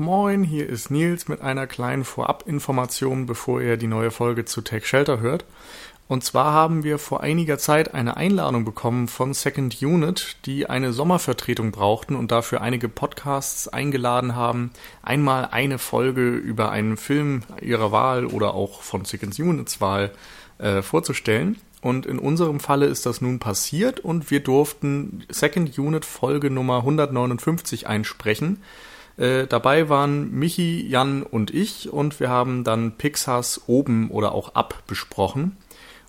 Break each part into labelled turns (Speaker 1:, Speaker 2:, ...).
Speaker 1: Moin, hier ist Nils mit einer kleinen Vorabinformation, bevor ihr die neue Folge zu Take Shelter hört. Und zwar haben wir vor einiger Zeit eine Einladung bekommen von Second Unit, die eine Sommervertretung brauchten und dafür einige Podcasts eingeladen haben, einmal eine Folge über einen Film ihrer Wahl oder auch von Second Units Wahl äh, vorzustellen. Und in unserem Falle ist das nun passiert und wir durften Second Unit Folge Nummer 159 einsprechen. Äh, dabei waren Michi, Jan und ich und wir haben dann Pixars oben oder auch ab besprochen.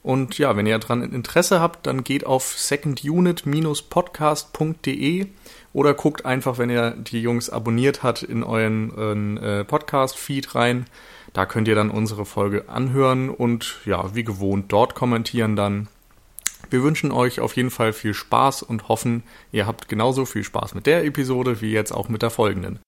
Speaker 1: Und ja, wenn ihr daran Interesse habt, dann geht auf secondunit-podcast.de oder guckt einfach, wenn ihr die Jungs abonniert habt, in euren, äh, Podcast-Feed rein. Da könnt ihr dann unsere Folge anhören und ja, wie gewohnt dort kommentieren dann. Wir wünschen euch auf jeden Fall viel Spaß und hoffen, ihr habt genauso viel Spaß mit der Episode wie jetzt auch mit der folgenden.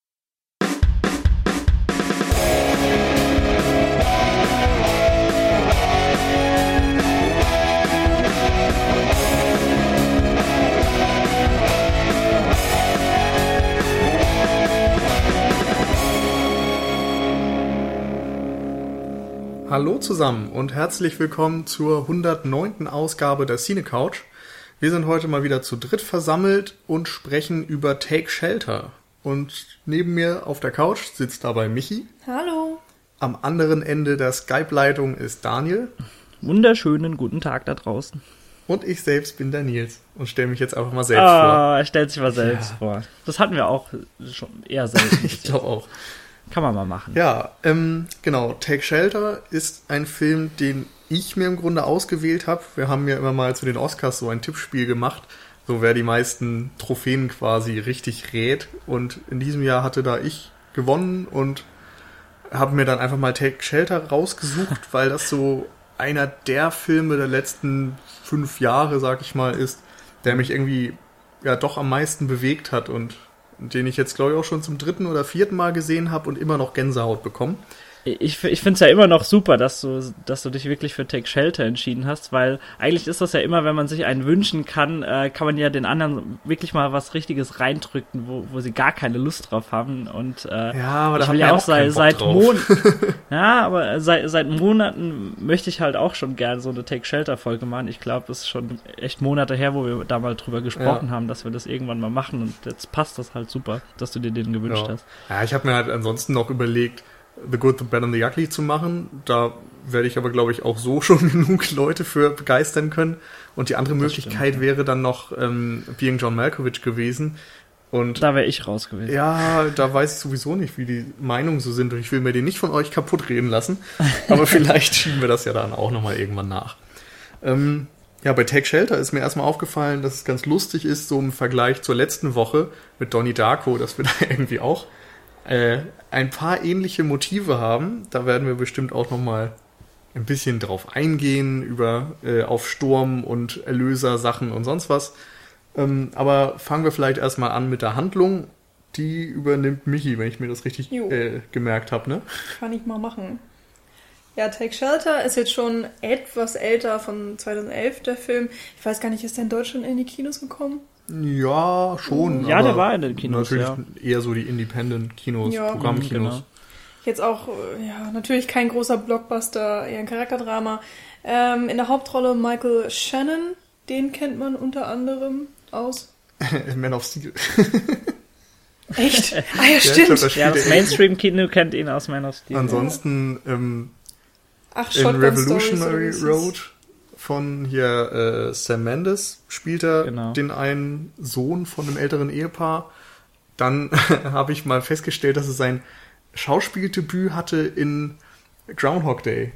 Speaker 1: Hallo zusammen und herzlich willkommen zur 109. Ausgabe der Cine Couch. Wir sind heute mal wieder zu dritt versammelt und sprechen über Take Shelter. Und neben mir auf der Couch sitzt dabei Michi.
Speaker 2: Hallo.
Speaker 1: Am anderen Ende der Skype-Leitung ist Daniel.
Speaker 3: Wunderschönen guten Tag da draußen.
Speaker 1: Und ich selbst bin der Nils und stelle mich jetzt einfach mal selbst
Speaker 3: ah,
Speaker 1: vor.
Speaker 3: Er stellt sich mal selbst ja. vor. Das hatten wir auch schon eher selten.
Speaker 1: ich glaube auch.
Speaker 3: Kann man mal machen.
Speaker 1: Ja, ähm, genau. Take Shelter ist ein Film, den ich mir im Grunde ausgewählt habe. Wir haben ja immer mal zu den Oscars so ein Tippspiel gemacht, so wer die meisten Trophäen quasi richtig rät. Und in diesem Jahr hatte da ich gewonnen und habe mir dann einfach mal Take Shelter rausgesucht, weil das so einer der Filme der letzten fünf Jahre, sag ich mal, ist, der mich irgendwie ja doch am meisten bewegt hat und den ich jetzt, glaube ich, auch schon zum dritten oder vierten Mal gesehen habe und immer noch Gänsehaut bekommen
Speaker 3: ich, ich finde es ja immer noch super, dass du, dass du dich wirklich für Take Shelter entschieden hast, weil eigentlich ist das ja immer, wenn man sich einen wünschen kann, äh, kann man ja den anderen wirklich mal was Richtiges reindrücken, wo, wo sie gar keine Lust drauf haben. Und äh,
Speaker 1: ja, aber da
Speaker 3: ich will ja auch seit, seit Monaten, ja, aber seit, seit Monaten möchte ich halt auch schon gerne so eine Take Shelter Folge machen. Ich glaube, es ist schon echt Monate her, wo wir da mal drüber gesprochen ja. haben, dass wir das irgendwann mal machen. Und jetzt passt das halt super, dass du dir den gewünscht
Speaker 1: ja.
Speaker 3: hast.
Speaker 1: Ja, ich habe mir halt ansonsten noch überlegt The Good, The Bad and The Ugly zu machen. Da werde ich aber, glaube ich, auch so schon genug Leute für begeistern können. Und die andere das Möglichkeit stimmt, wäre dann noch ähm, Being John Malkovich gewesen. Und
Speaker 3: da wäre ich raus gewesen.
Speaker 1: Ja, da weiß ich sowieso nicht, wie die Meinungen so sind. Und ich will mir den nicht von euch kaputt reden lassen. Aber vielleicht schieben wir das ja dann auch nochmal irgendwann nach. Ähm, ja, bei Take Shelter ist mir erstmal aufgefallen, dass es ganz lustig ist, so im Vergleich zur letzten Woche mit Donnie Darko, dass wir da irgendwie auch äh, ein paar ähnliche Motive haben. Da werden wir bestimmt auch noch mal ein bisschen drauf eingehen über äh, auf Sturm und Erlöser-Sachen und sonst was. Ähm, aber fangen wir vielleicht erstmal an mit der Handlung. Die übernimmt Michi, wenn ich mir das richtig äh, gemerkt habe, ne?
Speaker 2: Kann ich mal machen. Ja, Take Shelter ist jetzt schon etwas älter, von 2011 der Film. Ich weiß gar nicht, ist der in Deutschland in die Kinos gekommen?
Speaker 1: Ja, schon.
Speaker 3: Ja, der war in den Kinos.
Speaker 1: Natürlich
Speaker 3: ja.
Speaker 1: eher so die Independent-Kinos, ja. Programmkinos. Genau.
Speaker 2: Jetzt auch, äh, ja, natürlich kein großer Blockbuster, eher ein Charakterdrama. Ähm, in der Hauptrolle Michael Shannon, den kennt man unter anderem aus
Speaker 1: Man of Steel.
Speaker 2: Echt? Ah ja, stimmt. Ja,
Speaker 3: glaub, ja das Mainstream-Kino kennt ihn aus Man of Steel.
Speaker 1: Ansonsten ähm,
Speaker 2: Ach,
Speaker 1: in Revolutionary Road von hier äh, Sam Mendes spielt er genau. den einen Sohn von einem älteren Ehepaar. Dann habe ich mal festgestellt, dass er sein Schauspieldebüt hatte in Groundhog Day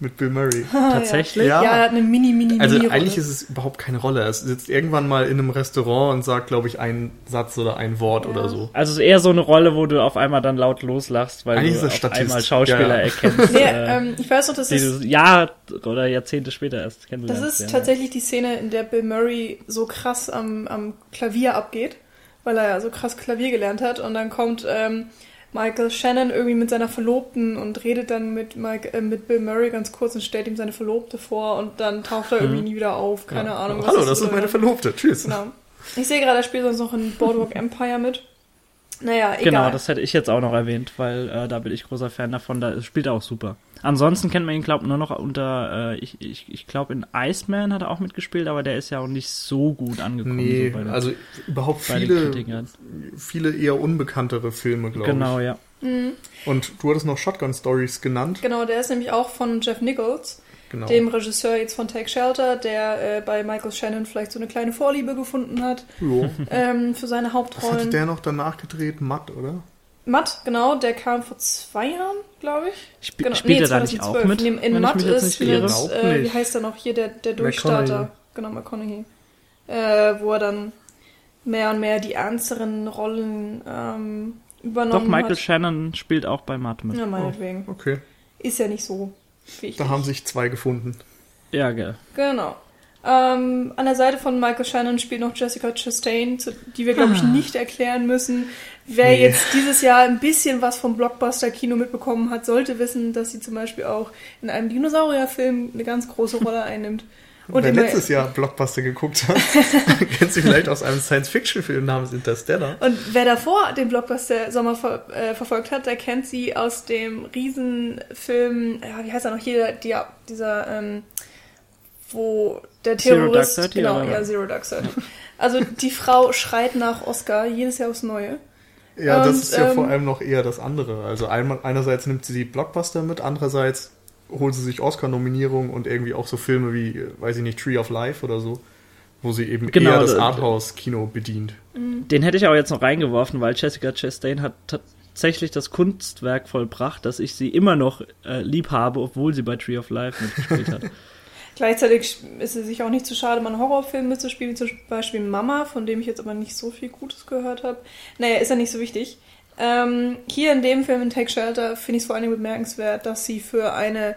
Speaker 1: mit Bill Murray.
Speaker 3: Tatsächlich?
Speaker 2: Ja. ja, er hat eine mini, mini,
Speaker 1: Also
Speaker 2: mini
Speaker 1: eigentlich ist es überhaupt keine Rolle. Er sitzt irgendwann mal in einem Restaurant und sagt, glaube ich, einen Satz oder ein Wort ja. oder so.
Speaker 3: Also es ist eher so eine Rolle, wo du auf einmal dann laut loslachst, weil
Speaker 1: eigentlich
Speaker 3: du
Speaker 1: auf
Speaker 3: Statist. einmal Schauspieler ja. erkennst.
Speaker 2: nee, äh, ähm, ich weiß noch, das ist...
Speaker 3: Jahr oder Jahrzehnte später erst.
Speaker 2: Das ist tatsächlich die Szene, in der Bill Murray so krass am, am Klavier abgeht, weil er ja so krass Klavier gelernt hat und dann kommt... Ähm, Michael Shannon irgendwie mit seiner Verlobten und redet dann mit, Mike, äh, mit Bill Murray ganz kurz und stellt ihm seine Verlobte vor und dann taucht er mhm. irgendwie nie wieder auf. Keine ja. Ahnung.
Speaker 1: Hallo, das ist meine Verlobte. Tschüss.
Speaker 2: Genau. Ich sehe gerade, er spielt sonst noch in Boardwalk Empire mit. Naja, egal.
Speaker 3: Genau, das hätte ich jetzt auch noch erwähnt, weil äh, da bin ich großer Fan davon. Da spielt er auch super. Ansonsten kennt man ihn, glaube ich, nur noch unter, äh, ich, ich, ich glaube, in Iceman hat er auch mitgespielt, aber der ist ja auch nicht so gut angekommen.
Speaker 1: Nee,
Speaker 3: so den,
Speaker 1: also überhaupt viele, viele eher unbekanntere Filme, glaube
Speaker 3: genau,
Speaker 1: ich.
Speaker 3: Genau, ja.
Speaker 1: Mhm. Und du hattest noch Shotgun Stories genannt.
Speaker 2: Genau, der ist nämlich auch von Jeff Nichols, genau. dem Regisseur jetzt von Take Shelter, der äh, bei Michael Shannon vielleicht so eine kleine Vorliebe gefunden hat ähm, für seine Hauptrollen. Was
Speaker 1: hatte der noch danach gedreht? Matt, oder?
Speaker 2: Matt, genau, der kam vor zwei Jahren, glaube ich.
Speaker 3: Sp
Speaker 2: genau.
Speaker 3: Spielt nee, er da nicht auch mit?
Speaker 2: In, in Matt ist mit, äh, wie heißt er noch hier, der, der Durchstarter. Genau, McConaughey. Äh, wo er dann mehr und mehr die ernsteren Rollen ähm, übernommen
Speaker 3: Doch, Michael
Speaker 2: hat.
Speaker 3: Shannon spielt auch bei Matt mit.
Speaker 2: Ja, meinetwegen.
Speaker 1: Oh, okay.
Speaker 2: Ist ja nicht so wichtig.
Speaker 1: Da haben sich zwei gefunden.
Speaker 3: Ja, gell.
Speaker 2: Genau. Ähm, an der Seite von Michael Shannon spielt noch Jessica Chastain, die wir, glaube ich, ah. nicht erklären müssen. Wer nee. jetzt dieses Jahr ein bisschen was vom Blockbuster-Kino mitbekommen hat, sollte wissen, dass sie zum Beispiel auch in einem Dinosaurierfilm eine ganz große Rolle einnimmt.
Speaker 1: Und Wer letztes Jahr Blockbuster geguckt hat, kennt sie vielleicht aus einem Science-Fiction-Film namens Interstellar.
Speaker 2: Und wer davor den Blockbuster Sommer ver äh, verfolgt hat, der kennt sie aus dem Riesenfilm, ja, wie heißt er noch hier, die, dieser, ähm, wo der Terrorist,
Speaker 3: Zero Dark
Speaker 2: genau, oder? ja, Zero Dark Thirty. Also die Frau schreit nach Oscar jedes Jahr aufs Neue.
Speaker 1: Ja, und, das ist ja ähm, vor allem noch eher das andere. Also einmal, einerseits nimmt sie die Blockbuster mit, andererseits holt sie sich Oscar-Nominierungen und irgendwie auch so Filme wie, weiß ich nicht, Tree of Life oder so, wo sie eben genau, eher das Arthouse-Kino bedient.
Speaker 3: Mhm. Den hätte ich auch jetzt noch reingeworfen, weil Jessica Chastain hat tatsächlich das Kunstwerk vollbracht, dass ich sie immer noch äh, lieb habe, obwohl sie bei Tree of Life mitgespielt hat.
Speaker 2: Gleichzeitig ist es sich auch nicht zu schade, mal einen Horrorfilm mitzuspielen, wie zum Beispiel Mama, von dem ich jetzt aber nicht so viel Gutes gehört habe. Naja, ist ja nicht so wichtig. Ähm, hier in dem Film in Take Shelter finde ich es vor allem bemerkenswert, dass sie für eine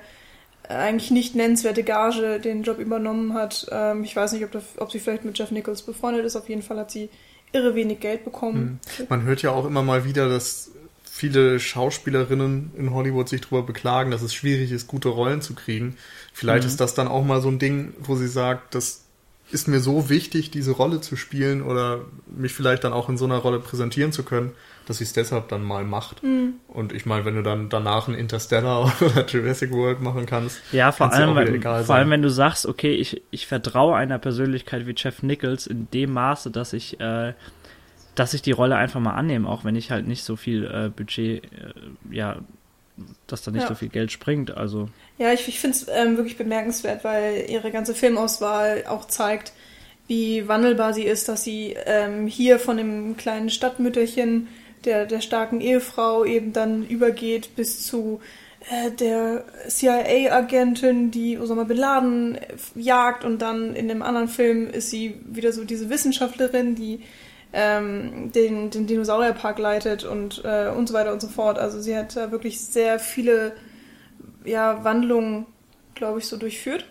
Speaker 2: äh, eigentlich nicht nennenswerte Gage den Job übernommen hat. Ähm, ich weiß nicht, ob, das, ob, sie vielleicht mit Jeff Nichols befreundet ist. Auf jeden Fall hat sie irre wenig Geld bekommen.
Speaker 1: Hm. Man hört ja auch immer mal wieder, dass viele Schauspielerinnen in Hollywood sich darüber beklagen, dass es schwierig ist, gute Rollen zu kriegen. Vielleicht mhm. ist das dann auch mal so ein Ding, wo sie sagt, das ist mir so wichtig, diese Rolle zu spielen oder mich vielleicht dann auch in so einer Rolle präsentieren zu können, dass sie es deshalb dann mal macht. Mhm. Und ich meine, wenn du dann danach ein Interstellar oder Jurassic World machen kannst,
Speaker 3: ja, vor allem, wenn, vor sein. allem, wenn du sagst, okay, ich, ich vertraue einer Persönlichkeit wie Jeff Nichols in dem Maße, dass ich, äh, dass ich die Rolle einfach mal annehme, auch wenn ich halt nicht so viel äh, Budget, äh, ja, dass da nicht ja. so viel Geld springt. Also
Speaker 2: ja, ich, ich finde es ähm, wirklich bemerkenswert, weil ihre ganze Filmauswahl auch zeigt, wie wandelbar sie ist, dass sie ähm, hier von dem kleinen Stadtmütterchen der, der starken Ehefrau eben dann übergeht bis zu äh, der CIA-Agentin, die Osama Bin Laden jagt und dann in dem anderen Film ist sie wieder so diese Wissenschaftlerin, die ähm, den, den Dinosaurierpark leitet und, äh, und so weiter und so fort. Also sie hat da wirklich sehr viele ja, Wandlungen, glaube ich, so durchführt.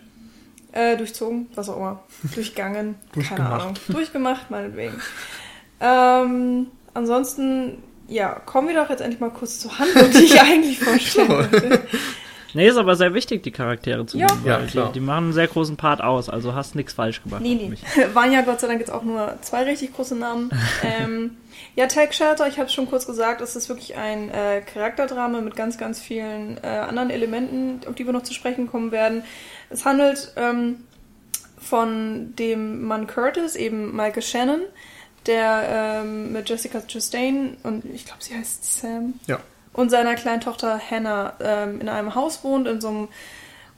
Speaker 2: Äh, durchzogen, was auch immer. Durchgangen, keine Ahnung. Durchgemacht, meinetwegen. Ähm, ansonsten, ja, kommen wir doch jetzt endlich mal kurz zur Handlung, die ich eigentlich vorstellen wollte.
Speaker 3: Nee, ist aber sehr wichtig, die Charaktere zu ja. nehmen. Ja, klar. Die, die, machen einen sehr großen Part aus, also hast nichts falsch gemacht.
Speaker 2: Nee, nee. Waren ja Gott sei Dank jetzt auch nur zwei richtig große Namen. ähm, ja, Tag Shelter, ich habe es schon kurz gesagt, es ist wirklich ein äh, Charakterdrama mit ganz, ganz vielen äh, anderen Elementen, auf die wir noch zu sprechen kommen werden. Es handelt ähm, von dem Mann Curtis, eben Michael Shannon, der ähm, mit Jessica Chastain und ich glaube, sie heißt Sam.
Speaker 1: Ja.
Speaker 2: Und seiner kleinen Tochter Hannah ähm, in einem Haus wohnt, in so einem,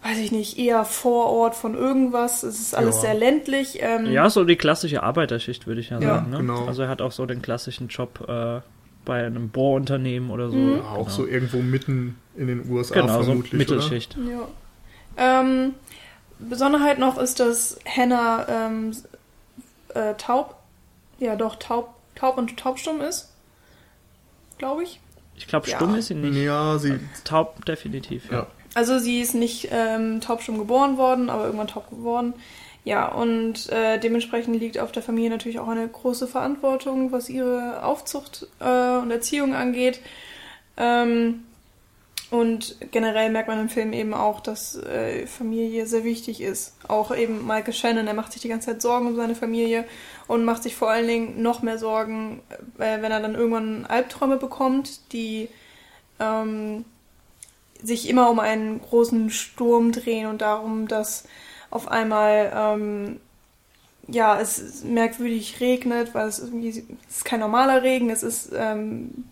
Speaker 2: weiß ich nicht, eher Vorort von irgendwas. Es ist alles ja. sehr ländlich. Ähm,
Speaker 3: ja, so die klassische Arbeiterschicht, würde ich ja, ja sagen. Ne? Genau. Also er hat auch so den klassischen Job äh, bei einem Bohrunternehmen oder so. Mhm.
Speaker 1: Ja, auch genau. so irgendwo mitten in den USA genau, vermutlich. So
Speaker 3: Mittelschicht.
Speaker 2: Oder? Ja. Ähm, Besonderheit noch ist, dass Hannah ähm, äh, taub ja doch taub, taub und taubstumm ist. Glaube ich.
Speaker 3: Ich glaube, stumm ja. ist sie nicht.
Speaker 1: Ja, sie.
Speaker 3: Taub definitiv.
Speaker 1: Ja.
Speaker 2: Also sie ist nicht ähm, taubstumm geboren worden, aber irgendwann taub geworden. Ja, und äh, dementsprechend liegt auf der Familie natürlich auch eine große Verantwortung, was ihre Aufzucht äh, und Erziehung angeht. Ähm, und generell merkt man im Film eben auch, dass äh, Familie sehr wichtig ist. Auch eben Michael Shannon, er macht sich die ganze Zeit Sorgen um seine Familie und macht sich vor allen Dingen noch mehr Sorgen, äh, wenn er dann irgendwann Albträume bekommt, die ähm, sich immer um einen großen Sturm drehen und darum, dass auf einmal ähm, ja es merkwürdig regnet, weil es irgendwie es ist kein normaler Regen, es ist ähm,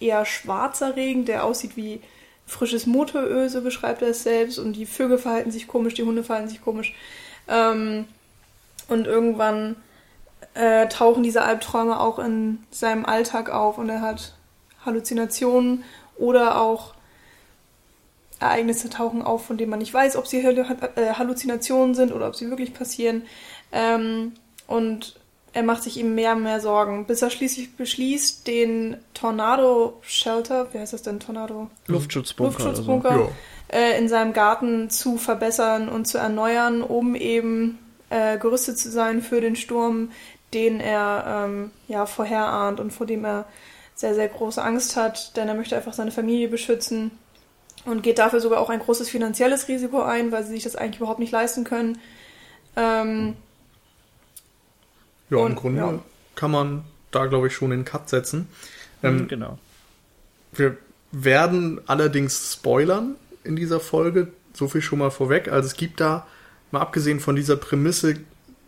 Speaker 2: eher schwarzer Regen, der aussieht wie frisches Motoröl, so beschreibt er es selbst. Und die Vögel verhalten sich komisch, die Hunde verhalten sich komisch. Ähm, und irgendwann äh, tauchen diese Albträume auch in seinem Alltag auf und er hat Halluzinationen oder auch Ereignisse tauchen auf, von denen man nicht weiß, ob sie äh, Halluzinationen sind oder ob sie wirklich passieren. Ähm, und er macht sich ihm mehr und mehr Sorgen, bis er schließlich beschließt, den Tornado Shelter, wie heißt das denn, Tornado?
Speaker 3: Luftschutzbunker.
Speaker 2: Luftschutzbunker so. äh, in seinem Garten zu verbessern und zu erneuern, um eben äh, gerüstet zu sein für den Sturm, den er ähm, ja vorherahnt und vor dem er sehr, sehr große Angst hat, denn er möchte einfach seine Familie beschützen und geht dafür sogar auch ein großes finanzielles Risiko ein, weil sie sich das eigentlich überhaupt nicht leisten können. Ähm,
Speaker 1: ja, und, im Grunde ja. kann man da, glaube ich, schon den Cut setzen.
Speaker 3: Ähm, mhm, genau.
Speaker 1: Wir werden allerdings spoilern in dieser Folge. So viel schon mal vorweg. Also es gibt da, mal abgesehen von dieser Prämisse,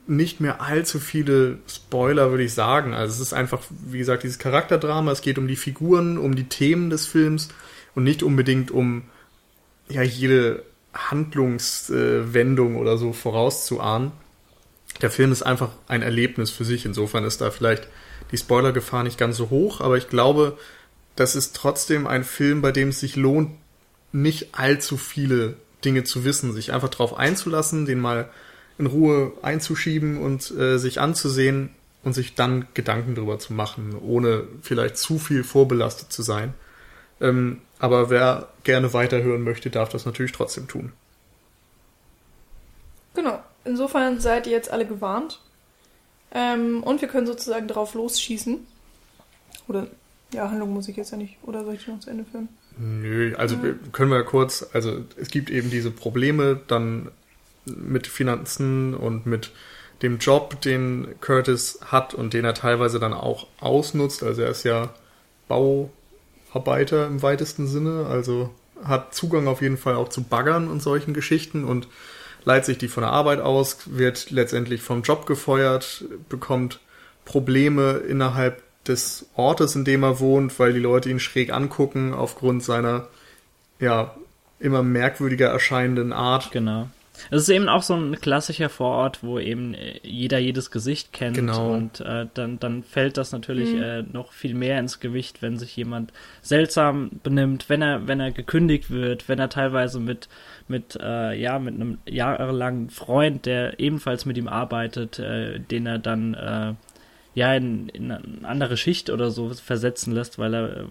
Speaker 1: nicht mehr allzu viele Spoiler, würde ich sagen. Also es ist einfach, wie gesagt, dieses Charakterdrama. Es geht um die Figuren, um die Themen des Films und nicht unbedingt um ja jede Handlungswendung oder so vorauszuahnen der Film ist einfach ein Erlebnis für sich. Insofern ist da vielleicht die Spoilergefahr nicht ganz so hoch, aber ich glaube, das ist trotzdem ein Film, bei dem es sich lohnt, nicht allzu viele Dinge zu wissen, sich einfach darauf einzulassen, den mal in Ruhe einzuschieben und äh, sich anzusehen und sich dann Gedanken darüber zu machen, ohne vielleicht zu viel vorbelastet zu sein. Ähm, aber wer gerne weiterhören möchte, darf das natürlich trotzdem tun.
Speaker 2: Genau. Insofern seid ihr jetzt alle gewarnt. Ähm, und wir können sozusagen drauf losschießen. Oder, ja, Handlung muss ich jetzt ja nicht. Oder soll ich noch zu Ende führen?
Speaker 1: Nö, also ja. können wir kurz, also es gibt eben diese Probleme dann mit Finanzen und mit dem Job, den Curtis hat und den er teilweise dann auch ausnutzt. Also er ist ja Bauarbeiter im weitesten Sinne, also hat Zugang auf jeden Fall auch zu Baggern und solchen Geschichten und leiht sich die von der Arbeit aus, wird letztendlich vom Job gefeuert, bekommt Probleme innerhalb des Ortes, in dem er wohnt, weil die Leute ihn schräg angucken aufgrund seiner ja immer merkwürdiger erscheinenden Art.
Speaker 3: Genau. Es ist eben auch so ein klassischer Vorort, wo eben äh, jeder jedes Gesicht kennt.
Speaker 1: Genau.
Speaker 3: Und äh, dann, dann fällt das natürlich mhm. äh, noch viel mehr ins Gewicht, wenn sich jemand seltsam benimmt, wenn er, wenn er gekündigt wird, wenn er teilweise mit mit, äh, ja, mit einem jahrelangen Freund, der ebenfalls mit ihm arbeitet, äh, den er dann äh, ja in, in eine andere Schicht oder so versetzen lässt, weil er,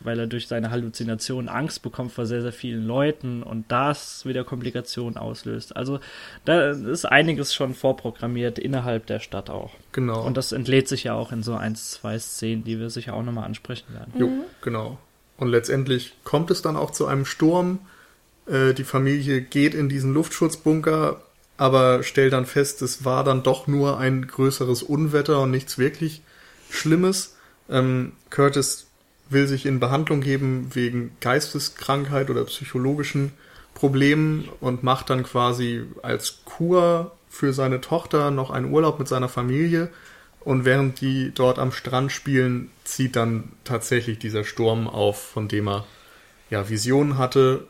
Speaker 3: weil er durch seine Halluzinationen Angst bekommt vor sehr, sehr vielen Leuten und das wieder Komplikationen auslöst. Also da ist einiges schon vorprogrammiert innerhalb der Stadt auch.
Speaker 1: Genau.
Speaker 3: Und das entlädt sich ja auch in so ein, zwei Szenen, die wir sicher auch nochmal ansprechen werden.
Speaker 1: Jo, genau. Und letztendlich kommt es dann auch zu einem Sturm, äh, die Familie geht in diesen Luftschutzbunker, aber stellt dann fest, es war dann doch nur ein größeres Unwetter und nichts wirklich Schlimmes. Ähm, Curtis will sich in Behandlung geben wegen Geisteskrankheit oder psychologischen Problemen und macht dann quasi als Kur für seine Tochter noch einen Urlaub mit seiner Familie. Und während die dort am Strand spielen, zieht dann tatsächlich dieser Sturm auf, von dem er ja Visionen hatte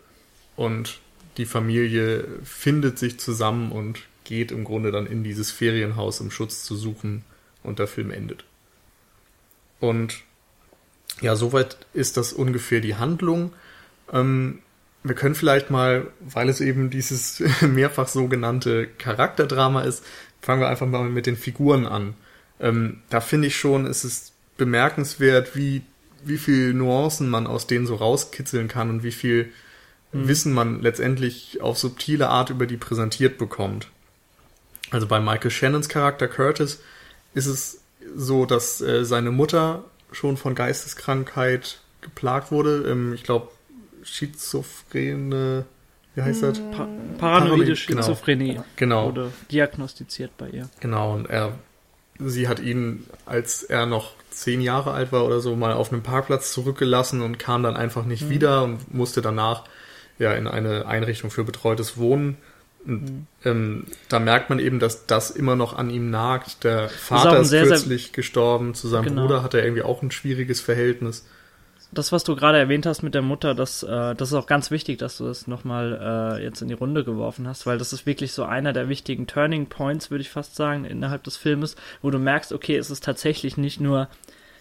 Speaker 1: und die Familie findet sich zusammen und geht im Grunde dann in dieses Ferienhaus, um Schutz zu suchen und der Film endet. Und ja, soweit ist das ungefähr die Handlung. Ähm, wir können vielleicht mal, weil es eben dieses mehrfach sogenannte Charakterdrama ist, fangen wir einfach mal mit den Figuren an. Ähm, da finde ich schon, ist es bemerkenswert, wie, wie viel Nuancen man aus denen so rauskitzeln kann und wie viel mhm. Wissen man letztendlich auf subtile Art über die präsentiert bekommt. Also bei Michael Shannons Charakter Curtis ist es so, dass äh, seine Mutter schon von Geisteskrankheit geplagt wurde. Ähm, ich glaube, schizophrene, wie heißt das?
Speaker 3: Pa paranoide genau. Schizophrenie genau.
Speaker 1: genau.
Speaker 3: wurde diagnostiziert bei ihr.
Speaker 1: Genau, und er, sie hat ihn, als er noch zehn Jahre alt war oder so, mal auf einem Parkplatz zurückgelassen und kam dann einfach nicht mhm. wieder und musste danach ja in eine Einrichtung für betreutes Wohnen. Und, mhm. ähm, da merkt man eben, dass das immer noch an ihm nagt. Der Vater ist, ist sehr, kürzlich sehr, gestorben, zu seinem genau. Bruder hat er irgendwie auch ein schwieriges Verhältnis
Speaker 3: das, was du gerade erwähnt hast mit der Mutter, das, äh, das ist auch ganz wichtig, dass du das nochmal äh, jetzt in die Runde geworfen hast, weil das ist wirklich so einer der wichtigen Turning Points, würde ich fast sagen, innerhalb des Filmes, wo du merkst, okay, es ist tatsächlich nicht nur,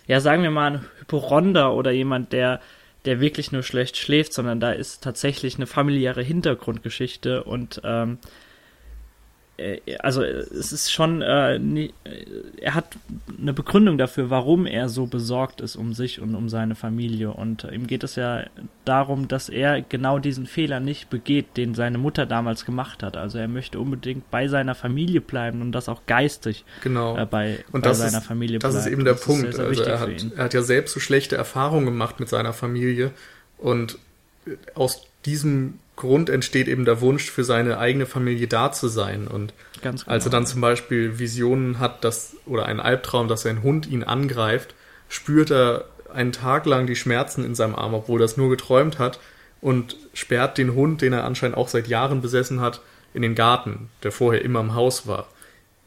Speaker 3: ja, sagen wir mal, ein Hyporonder oder jemand, der, der wirklich nur schlecht schläft, sondern da ist tatsächlich eine familiäre Hintergrundgeschichte und ähm, äh, also es ist schon, äh, nie, äh, er hat eine Begründung dafür, warum er so besorgt ist um sich und um seine Familie. Und äh, ihm geht es ja darum, dass er genau diesen Fehler nicht begeht, den seine Mutter damals gemacht hat. Also er möchte unbedingt bei seiner Familie bleiben und das auch geistig
Speaker 1: genau.
Speaker 3: äh, bei,
Speaker 1: und
Speaker 3: bei
Speaker 1: seiner
Speaker 3: ist, Familie
Speaker 1: bleiben. Das ist eben der das Punkt. Sehr, sehr also er, hat, er hat ja selbst so schlechte Erfahrungen gemacht mit seiner Familie und aus diesem Grund entsteht eben der Wunsch, für seine eigene Familie da zu sein. Und genau. als er dann zum Beispiel Visionen hat, dass, oder einen Albtraum, dass sein Hund ihn angreift, spürt er einen Tag lang die Schmerzen in seinem Arm, obwohl er das nur geträumt hat, und sperrt den Hund, den er anscheinend auch seit Jahren besessen hat, in den Garten, der vorher immer im Haus war.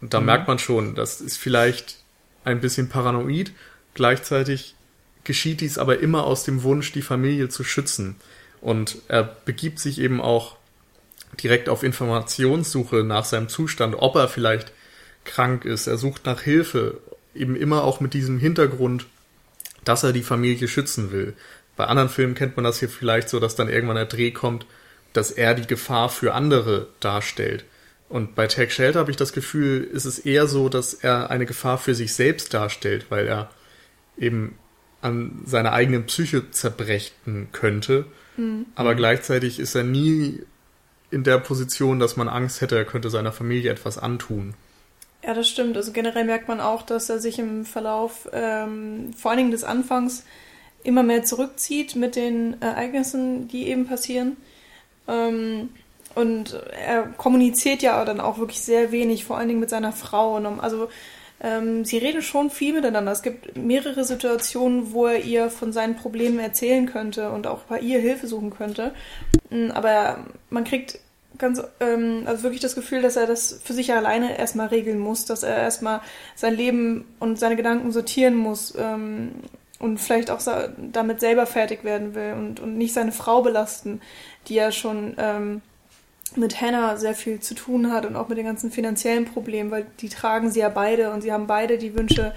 Speaker 1: Und da mhm. merkt man schon, das ist vielleicht ein bisschen paranoid, gleichzeitig geschieht dies aber immer aus dem Wunsch, die Familie zu schützen. Und er begibt sich eben auch direkt auf Informationssuche nach seinem Zustand, ob er vielleicht krank ist. Er sucht nach Hilfe, eben immer auch mit diesem Hintergrund, dass er die Familie schützen will. Bei anderen Filmen kennt man das hier vielleicht so, dass dann irgendwann der Dreh kommt, dass er die Gefahr für andere darstellt. Und bei Tag Shelter habe ich das Gefühl, ist es eher so, dass er eine Gefahr für sich selbst darstellt, weil er eben an seiner eigenen Psyche zerbrechen könnte Mhm. Aber gleichzeitig ist er nie in der Position, dass man Angst hätte, er könnte seiner Familie etwas antun.
Speaker 2: Ja, das stimmt. Also generell merkt man auch, dass er sich im Verlauf ähm, vor allen Dingen des Anfangs immer mehr zurückzieht mit den Ereignissen, die eben passieren. Ähm, und er kommuniziert ja dann auch wirklich sehr wenig, vor allen Dingen mit seiner Frau. Also ähm, sie reden schon viel miteinander. Es gibt mehrere Situationen, wo er ihr von seinen Problemen erzählen könnte und auch bei ihr Hilfe suchen könnte. Mm, aber man kriegt ganz, ähm, also wirklich das Gefühl, dass er das für sich alleine erstmal regeln muss, dass er erstmal sein Leben und seine Gedanken sortieren muss ähm, und vielleicht auch damit selber fertig werden will und, und nicht seine Frau belasten, die ja schon ähm, mit Hannah sehr viel zu tun hat und auch mit den ganzen finanziellen Problemen, weil die tragen sie ja beide und sie haben beide die Wünsche,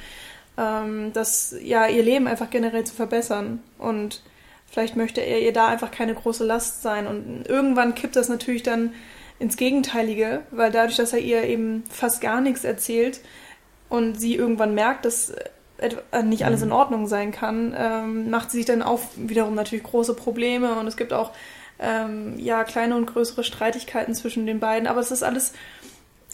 Speaker 2: ähm, dass ja ihr Leben einfach generell zu verbessern. Und vielleicht möchte er ihr da einfach keine große Last sein. Und irgendwann kippt das natürlich dann ins Gegenteilige, weil dadurch, dass er ihr eben fast gar nichts erzählt und sie irgendwann merkt, dass nicht alles mhm. in Ordnung sein kann, ähm, macht sie sich dann auch wiederum natürlich große Probleme. Und es gibt auch ähm, ja, kleine und größere Streitigkeiten zwischen den beiden. Aber es ist alles,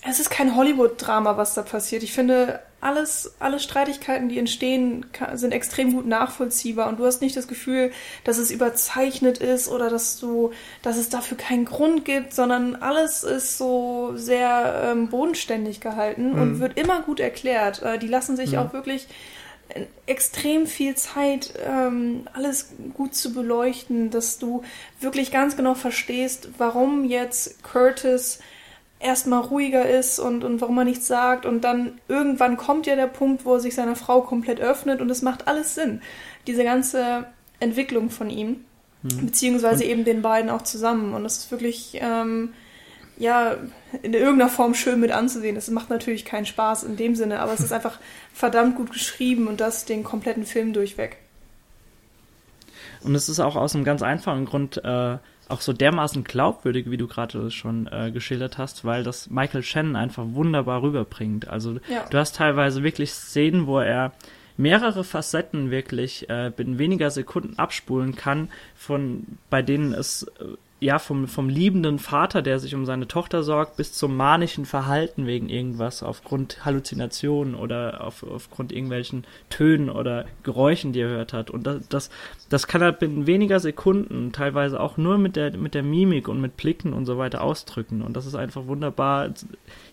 Speaker 2: es ist kein Hollywood-Drama, was da passiert. Ich finde, alles, alle Streitigkeiten, die entstehen, sind extrem gut nachvollziehbar und du hast nicht das Gefühl, dass es überzeichnet ist oder dass du, dass es dafür keinen Grund gibt, sondern alles ist so sehr ähm, bodenständig gehalten mhm. und wird immer gut erklärt. Äh, die lassen sich mhm. auch wirklich extrem viel Zeit, ähm, alles gut zu beleuchten, dass du wirklich ganz genau verstehst, warum jetzt Curtis erstmal ruhiger ist und, und warum er nichts sagt. Und dann irgendwann kommt ja der Punkt, wo er sich seiner Frau komplett öffnet und es macht alles Sinn. Diese ganze Entwicklung von ihm, hm. beziehungsweise und eben den beiden auch zusammen. Und das ist wirklich. Ähm, ja, in irgendeiner Form schön mit anzusehen. Es macht natürlich keinen Spaß in dem Sinne, aber es ist einfach verdammt gut geschrieben und das den kompletten Film durchweg.
Speaker 3: Und es ist auch aus einem ganz einfachen Grund äh, auch so dermaßen glaubwürdig, wie du gerade schon äh, geschildert hast, weil das Michael Shannon einfach wunderbar rüberbringt. Also ja. du hast teilweise wirklich Szenen, wo er mehrere Facetten wirklich äh, in weniger Sekunden abspulen kann, von bei denen es äh, ja, vom, vom liebenden Vater, der sich um seine Tochter sorgt, bis zum manischen Verhalten wegen irgendwas, aufgrund Halluzinationen oder auf, aufgrund irgendwelchen Tönen oder Geräuschen, die er hört hat. Und das, das, das kann er in weniger Sekunden, teilweise auch nur mit der, mit der Mimik und mit Blicken und so weiter ausdrücken. Und das ist einfach wunderbar,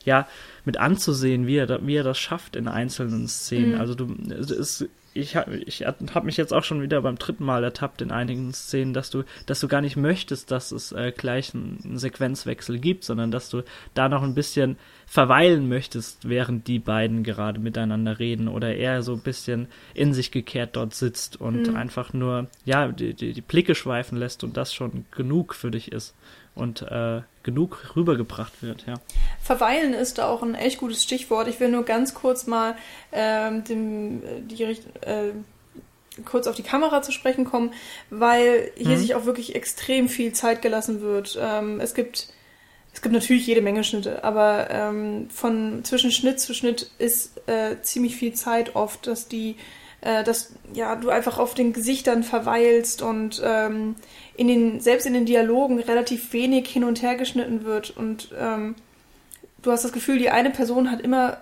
Speaker 3: ja, mit anzusehen, wie er, wie er das schafft in einzelnen Szenen. Mhm. Also du, es ich habe ich hab mich jetzt auch schon wieder beim dritten Mal ertappt in einigen Szenen, dass du, dass du gar nicht möchtest, dass es äh, gleich einen Sequenzwechsel gibt, sondern dass du da noch ein bisschen verweilen möchtest, während die beiden gerade miteinander reden oder er so ein bisschen in sich gekehrt dort sitzt und mhm. einfach nur, ja, die, die, die Blicke schweifen lässt und das schon genug für dich ist und äh, genug rübergebracht wird, ja.
Speaker 2: Verweilen ist da auch ein echt gutes Stichwort. Ich will nur ganz kurz mal ähm, dem, die, äh, kurz auf die Kamera zu sprechen kommen, weil hier mhm. sich auch wirklich extrem viel Zeit gelassen wird. Ähm, es gibt es gibt natürlich jede Menge Schnitte, aber ähm, von zwischen Schnitt zu Schnitt ist äh, ziemlich viel Zeit oft, dass die, äh, dass ja du einfach auf den Gesichtern verweilst und ähm, in den, selbst in den Dialogen relativ wenig hin und her geschnitten wird und ähm, du hast das Gefühl, die eine Person hat immer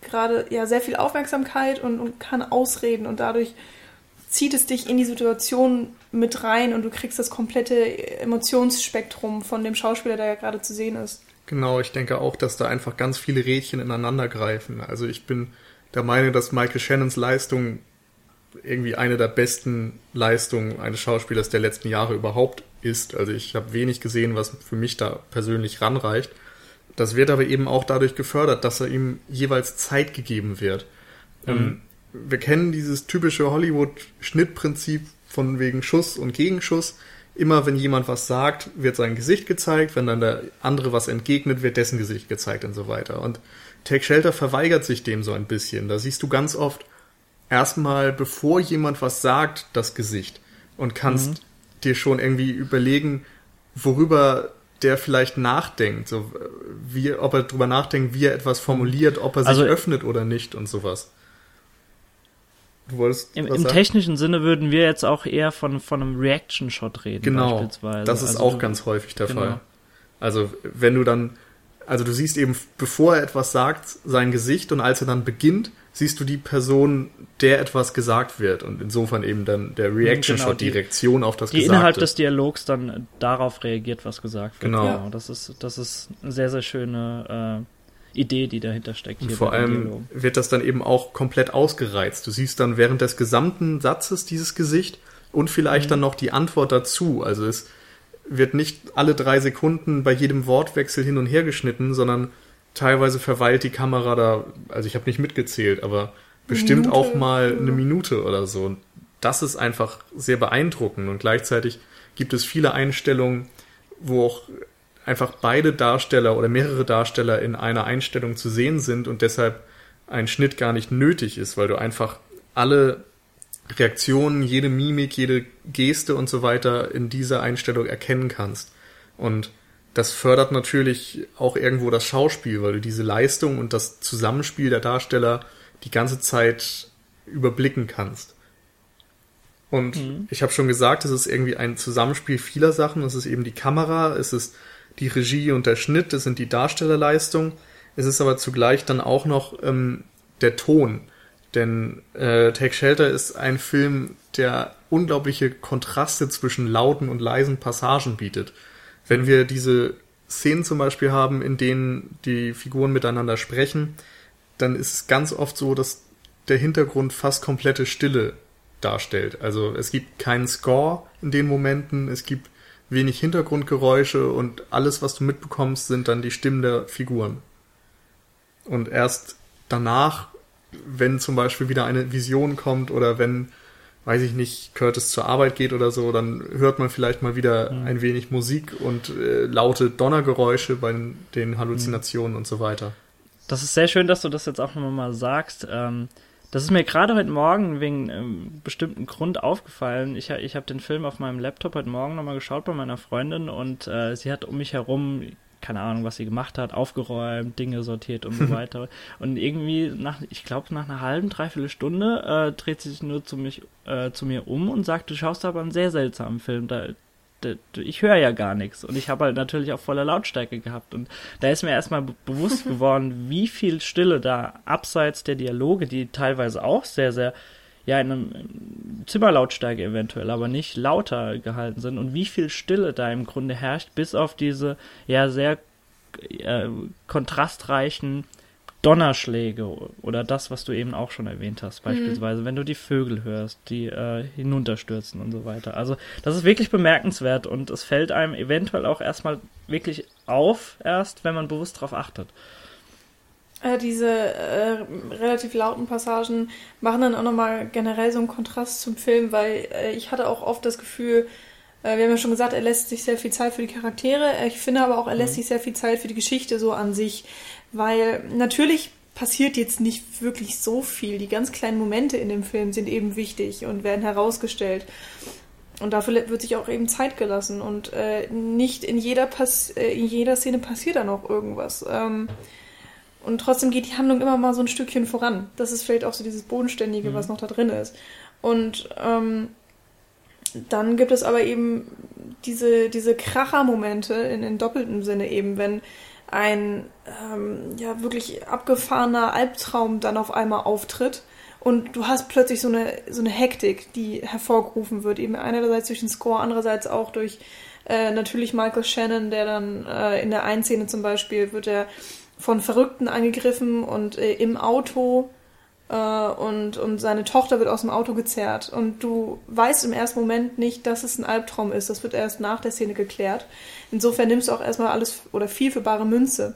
Speaker 2: gerade ja sehr viel Aufmerksamkeit und, und kann ausreden und dadurch zieht es dich in die Situation mit rein und du kriegst das komplette Emotionsspektrum von dem Schauspieler, der ja gerade zu sehen ist.
Speaker 1: Genau, ich denke auch, dass da einfach ganz viele Rädchen ineinander greifen. Also ich bin der Meinung, dass Michael Shannons Leistung irgendwie eine der besten Leistungen eines Schauspielers der letzten Jahre überhaupt ist. Also ich habe wenig gesehen, was für mich da persönlich ranreicht. Das wird aber eben auch dadurch gefördert, dass er ihm jeweils Zeit gegeben wird. Mhm. Ähm, wir kennen dieses typische Hollywood-Schnittprinzip von wegen Schuss und Gegenschuss. Immer wenn jemand was sagt, wird sein Gesicht gezeigt. Wenn dann der andere was entgegnet, wird dessen Gesicht gezeigt und so weiter. Und Take Shelter verweigert sich dem so ein bisschen. Da siehst du ganz oft, erstmal, bevor jemand was sagt, das Gesicht und kannst mhm. dir schon irgendwie überlegen, worüber der vielleicht nachdenkt, so wie, ob er drüber nachdenkt, wie er etwas formuliert, ob er sich also, öffnet oder nicht und sowas.
Speaker 3: Du wolltest Im, im technischen Sinne würden wir jetzt auch eher von, von einem Reaction-Shot reden,
Speaker 1: genau, beispielsweise. Das ist also auch ganz häufig der genau. Fall. Also, wenn du dann, also du siehst eben, bevor er etwas sagt, sein Gesicht und als er dann beginnt, siehst du die Person, der etwas gesagt wird und insofern eben dann der Reaction-Shot, genau, die, die, Reaktion auf das
Speaker 3: die Gesagte. Die innerhalb des Dialogs dann darauf reagiert, was gesagt wird. Genau. genau. Das ist, das ist eine sehr, sehr schöne äh, Idee, die dahinter steckt.
Speaker 1: Und vor allem wird das dann eben auch komplett ausgereizt. Du siehst dann während des gesamten Satzes dieses Gesicht und vielleicht mhm. dann noch die Antwort dazu. Also es wird nicht alle drei Sekunden bei jedem Wortwechsel hin und her geschnitten, sondern teilweise verweilt die Kamera da, also ich habe nicht mitgezählt, aber bestimmt Minute. auch mal eine Minute oder so. Und das ist einfach sehr beeindruckend und gleichzeitig gibt es viele Einstellungen, wo auch einfach beide Darsteller oder mehrere Darsteller in einer Einstellung zu sehen sind und deshalb ein Schnitt gar nicht nötig ist, weil du einfach alle Reaktionen, jede Mimik, jede Geste und so weiter in dieser Einstellung erkennen kannst. Und das fördert natürlich auch irgendwo das Schauspiel, weil du diese Leistung und das Zusammenspiel der Darsteller die ganze Zeit überblicken kannst. Und mhm. ich habe schon gesagt, es ist irgendwie ein Zusammenspiel vieler Sachen. Es ist eben die Kamera, es ist die Regie und der Schnitt, es sind die Darstellerleistungen. Es ist aber zugleich dann auch noch ähm, der Ton. Denn äh, Take Shelter ist ein Film, der unglaubliche Kontraste zwischen lauten und leisen Passagen bietet wenn wir diese Szenen zum Beispiel haben, in denen die Figuren miteinander sprechen, dann ist es ganz oft so, dass der Hintergrund fast komplette Stille darstellt. Also es gibt keinen Score in den Momenten, es gibt wenig Hintergrundgeräusche und alles, was du mitbekommst, sind dann die Stimmen der Figuren. Und erst danach, wenn zum Beispiel wieder eine Vision kommt oder wenn weiß ich nicht, Curtis zur Arbeit geht oder so, dann hört man vielleicht mal wieder mhm. ein wenig Musik und äh, laute Donnergeräusche bei den Halluzinationen mhm. und so weiter.
Speaker 3: Das ist sehr schön, dass du das jetzt auch nochmal mal sagst. Ähm, das ist mir gerade heute Morgen wegen einem bestimmten Grund aufgefallen. Ich, ich habe den Film auf meinem Laptop heute Morgen nochmal geschaut bei meiner Freundin und äh, sie hat um mich herum keine Ahnung, was sie gemacht hat, aufgeräumt, Dinge sortiert und so weiter. und irgendwie nach, ich glaube, nach einer halben, dreiviertel Stunde äh, dreht sie sich nur zu mich, äh, zu mir um und sagt, du schaust aber einen sehr seltsamen Film. Da, ich höre ja gar nichts. Und ich habe halt natürlich auch voller Lautstärke gehabt. Und da ist mir erstmal bewusst geworden, wie viel Stille da abseits der Dialoge, die teilweise auch sehr, sehr ja in einem Zimmerlautstärke eventuell, aber nicht lauter gehalten sind und wie viel Stille da im Grunde herrscht, bis auf diese ja sehr äh, kontrastreichen Donnerschläge oder das, was du eben auch schon erwähnt hast, mhm. beispielsweise, mhm. wenn du die Vögel hörst, die äh, hinunterstürzen und so weiter. Also das ist wirklich bemerkenswert und es fällt einem eventuell auch erstmal wirklich auf, erst wenn man bewusst darauf achtet.
Speaker 2: Äh, diese äh, relativ lauten Passagen machen dann auch nochmal generell so einen Kontrast zum Film, weil äh, ich hatte auch oft das Gefühl, äh, wir haben ja schon gesagt, er lässt sich sehr viel Zeit für die Charaktere. Ich finde aber auch, er lässt mhm. sich sehr viel Zeit für die Geschichte so an sich. Weil natürlich passiert jetzt nicht wirklich so viel. Die ganz kleinen Momente in dem Film sind eben wichtig und werden herausgestellt. Und dafür wird sich auch eben Zeit gelassen. Und äh, nicht in jeder, Pas äh, in jeder Szene passiert dann auch irgendwas. Ähm, und trotzdem geht die Handlung immer mal so ein Stückchen voran. Das ist vielleicht auch so dieses Bodenständige, mhm. was noch da drin ist. Und ähm, dann gibt es aber eben diese, diese Kracher-Momente in, in doppeltem Sinne eben, wenn ein ähm, ja wirklich abgefahrener Albtraum dann auf einmal auftritt und du hast plötzlich so eine so eine Hektik, die hervorgerufen wird, eben einerseits durch den Score, andererseits auch durch äh, natürlich Michael Shannon, der dann äh, in der einen Szene zum Beispiel wird er von Verrückten angegriffen und äh, im Auto äh, und, und seine Tochter wird aus dem Auto gezerrt. Und du weißt im ersten Moment nicht, dass es ein Albtraum ist. Das wird erst nach der Szene geklärt. Insofern nimmst du auch erstmal alles oder viel für bare Münze.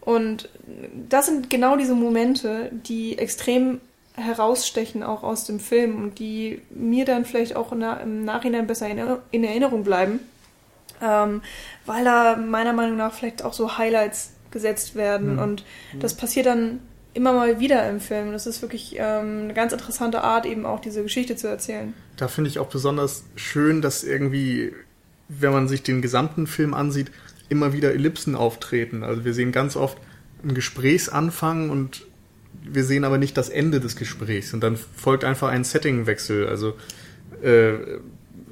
Speaker 2: Und das sind genau diese Momente, die extrem herausstechen auch aus dem Film und die mir dann vielleicht auch im Nachhinein besser in Erinnerung bleiben, ähm, weil da meiner Meinung nach vielleicht auch so Highlights gesetzt werden mhm. und das passiert dann immer mal wieder im Film. Das ist wirklich ähm, eine ganz interessante Art, eben auch diese Geschichte zu erzählen.
Speaker 1: Da finde ich auch besonders schön, dass irgendwie, wenn man sich den gesamten Film ansieht, immer wieder Ellipsen auftreten. Also wir sehen ganz oft einen Gesprächsanfang und wir sehen aber nicht das Ende des Gesprächs. Und dann folgt einfach ein Settingwechsel. Also äh,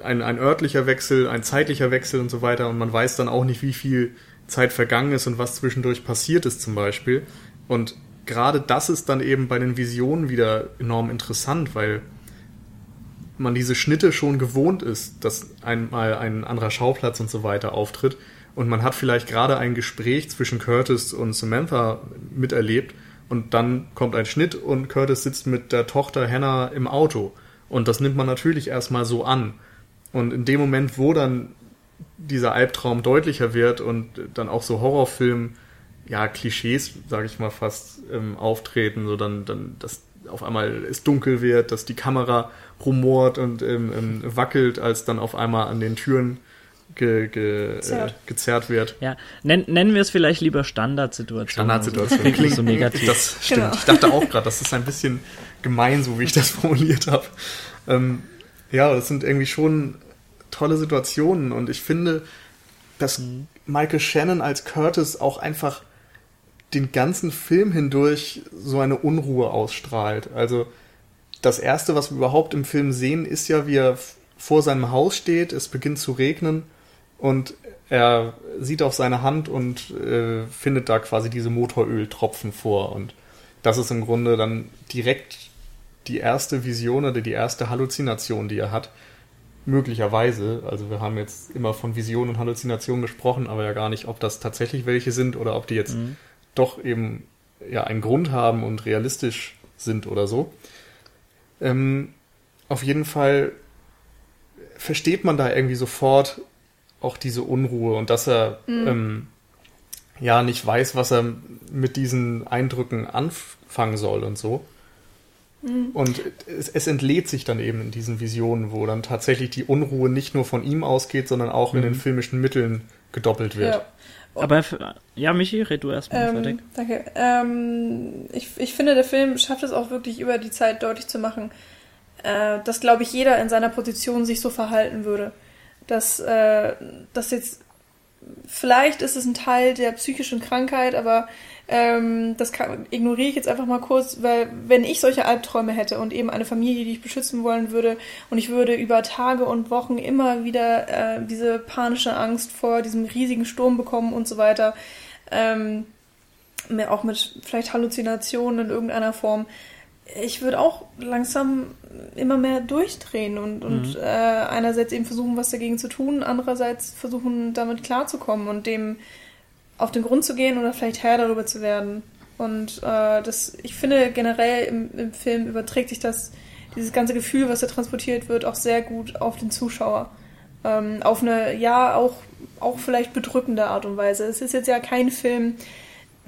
Speaker 1: ein, ein örtlicher Wechsel, ein zeitlicher Wechsel und so weiter. Und man weiß dann auch nicht, wie viel Zeit vergangen ist und was zwischendurch passiert ist zum Beispiel. Und gerade das ist dann eben bei den Visionen wieder enorm interessant, weil man diese Schnitte schon gewohnt ist, dass einmal ein anderer Schauplatz und so weiter auftritt. Und man hat vielleicht gerade ein Gespräch zwischen Curtis und Samantha miterlebt und dann kommt ein Schnitt und Curtis sitzt mit der Tochter Hannah im Auto. Und das nimmt man natürlich erstmal so an. Und in dem Moment, wo dann dieser Albtraum deutlicher wird und dann auch so Horrorfilm ja, Klischees, sage ich mal fast, ähm, auftreten, so dann, dann, dass auf einmal es dunkel wird, dass die Kamera rumort und ähm, ähm, wackelt, als dann auf einmal an den Türen ge, ge, äh, gezerrt wird.
Speaker 3: Ja, Nen, nennen wir es vielleicht lieber Standardsituation.
Speaker 1: Standardsituation also, klingt so negativ. Das stimmt. Genau. Ich dachte auch gerade, das ist ein bisschen gemein, so wie ich das formuliert habe. Ähm, ja, das sind irgendwie schon tolle Situationen und ich finde, dass mhm. Michael Shannon als Curtis auch einfach den ganzen Film hindurch so eine Unruhe ausstrahlt. Also das Erste, was wir überhaupt im Film sehen, ist ja, wie er vor seinem Haus steht, es beginnt zu regnen und er sieht auf seine Hand und äh, findet da quasi diese Motoröltropfen vor. Und das ist im Grunde dann direkt die erste Vision oder die erste Halluzination, die er hat. Möglicherweise, also wir haben jetzt immer von Visionen und Halluzinationen gesprochen, aber ja gar nicht, ob das tatsächlich welche sind oder ob die jetzt mhm doch eben ja einen Grund haben und realistisch sind oder so. Ähm, auf jeden Fall versteht man da irgendwie sofort auch diese Unruhe und dass er mhm. ähm, ja nicht weiß, was er mit diesen Eindrücken anfangen soll und so. Mhm. Und es, es, entlädt sich dann eben in diesen Visionen, wo dann tatsächlich die Unruhe nicht nur von ihm ausgeht, sondern auch mhm. in den filmischen Mitteln gedoppelt wird. Ja.
Speaker 3: Aber für, ja, Michi, red du erstmal
Speaker 2: ähm, fertig. Danke. Ähm, ich, ich finde, der Film schafft es auch wirklich über die Zeit deutlich zu machen, äh, dass, glaube ich, jeder in seiner Position sich so verhalten würde. Dass, äh, dass jetzt, vielleicht ist es ein Teil der psychischen Krankheit, aber Ähm, das kann, ignoriere ich jetzt einfach mal kurz, weil wenn ich solche Albträume hätte und eben eine Familie, die ich beschützen wollen würde und ich würde über Tage und Wochen immer wieder äh, diese panische Angst vor diesem riesigen Sturm bekommen und so weiter, ähm, auch mit vielleicht Halluzinationen in irgendeiner Form, ich würde auch langsam immer mehr durchdrehen und, und mhm. äh, einerseits eben versuchen, was dagegen zu tun, andererseits versuchen, damit klarzukommen und dem auf den Grund zu gehen oder vielleicht Herr darüber zu werden. Und äh, das, ich finde generell im, im Film überträgt sich das, dieses ganze Gefühl, was da transportiert wird, auch sehr gut auf den Zuschauer. Ähm, auf eine, ja, auch, auch vielleicht bedrückende Art und Weise. Es ist jetzt ja kein Film,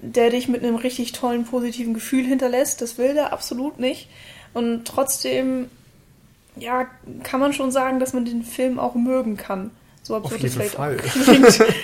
Speaker 2: der dich mit einem richtig tollen, positiven Gefühl hinterlässt. Das will der absolut nicht. Und trotzdem, ja, kann man schon sagen, dass man den Film auch mögen kann. So
Speaker 1: absurd das vielleicht Fall. auch klingt.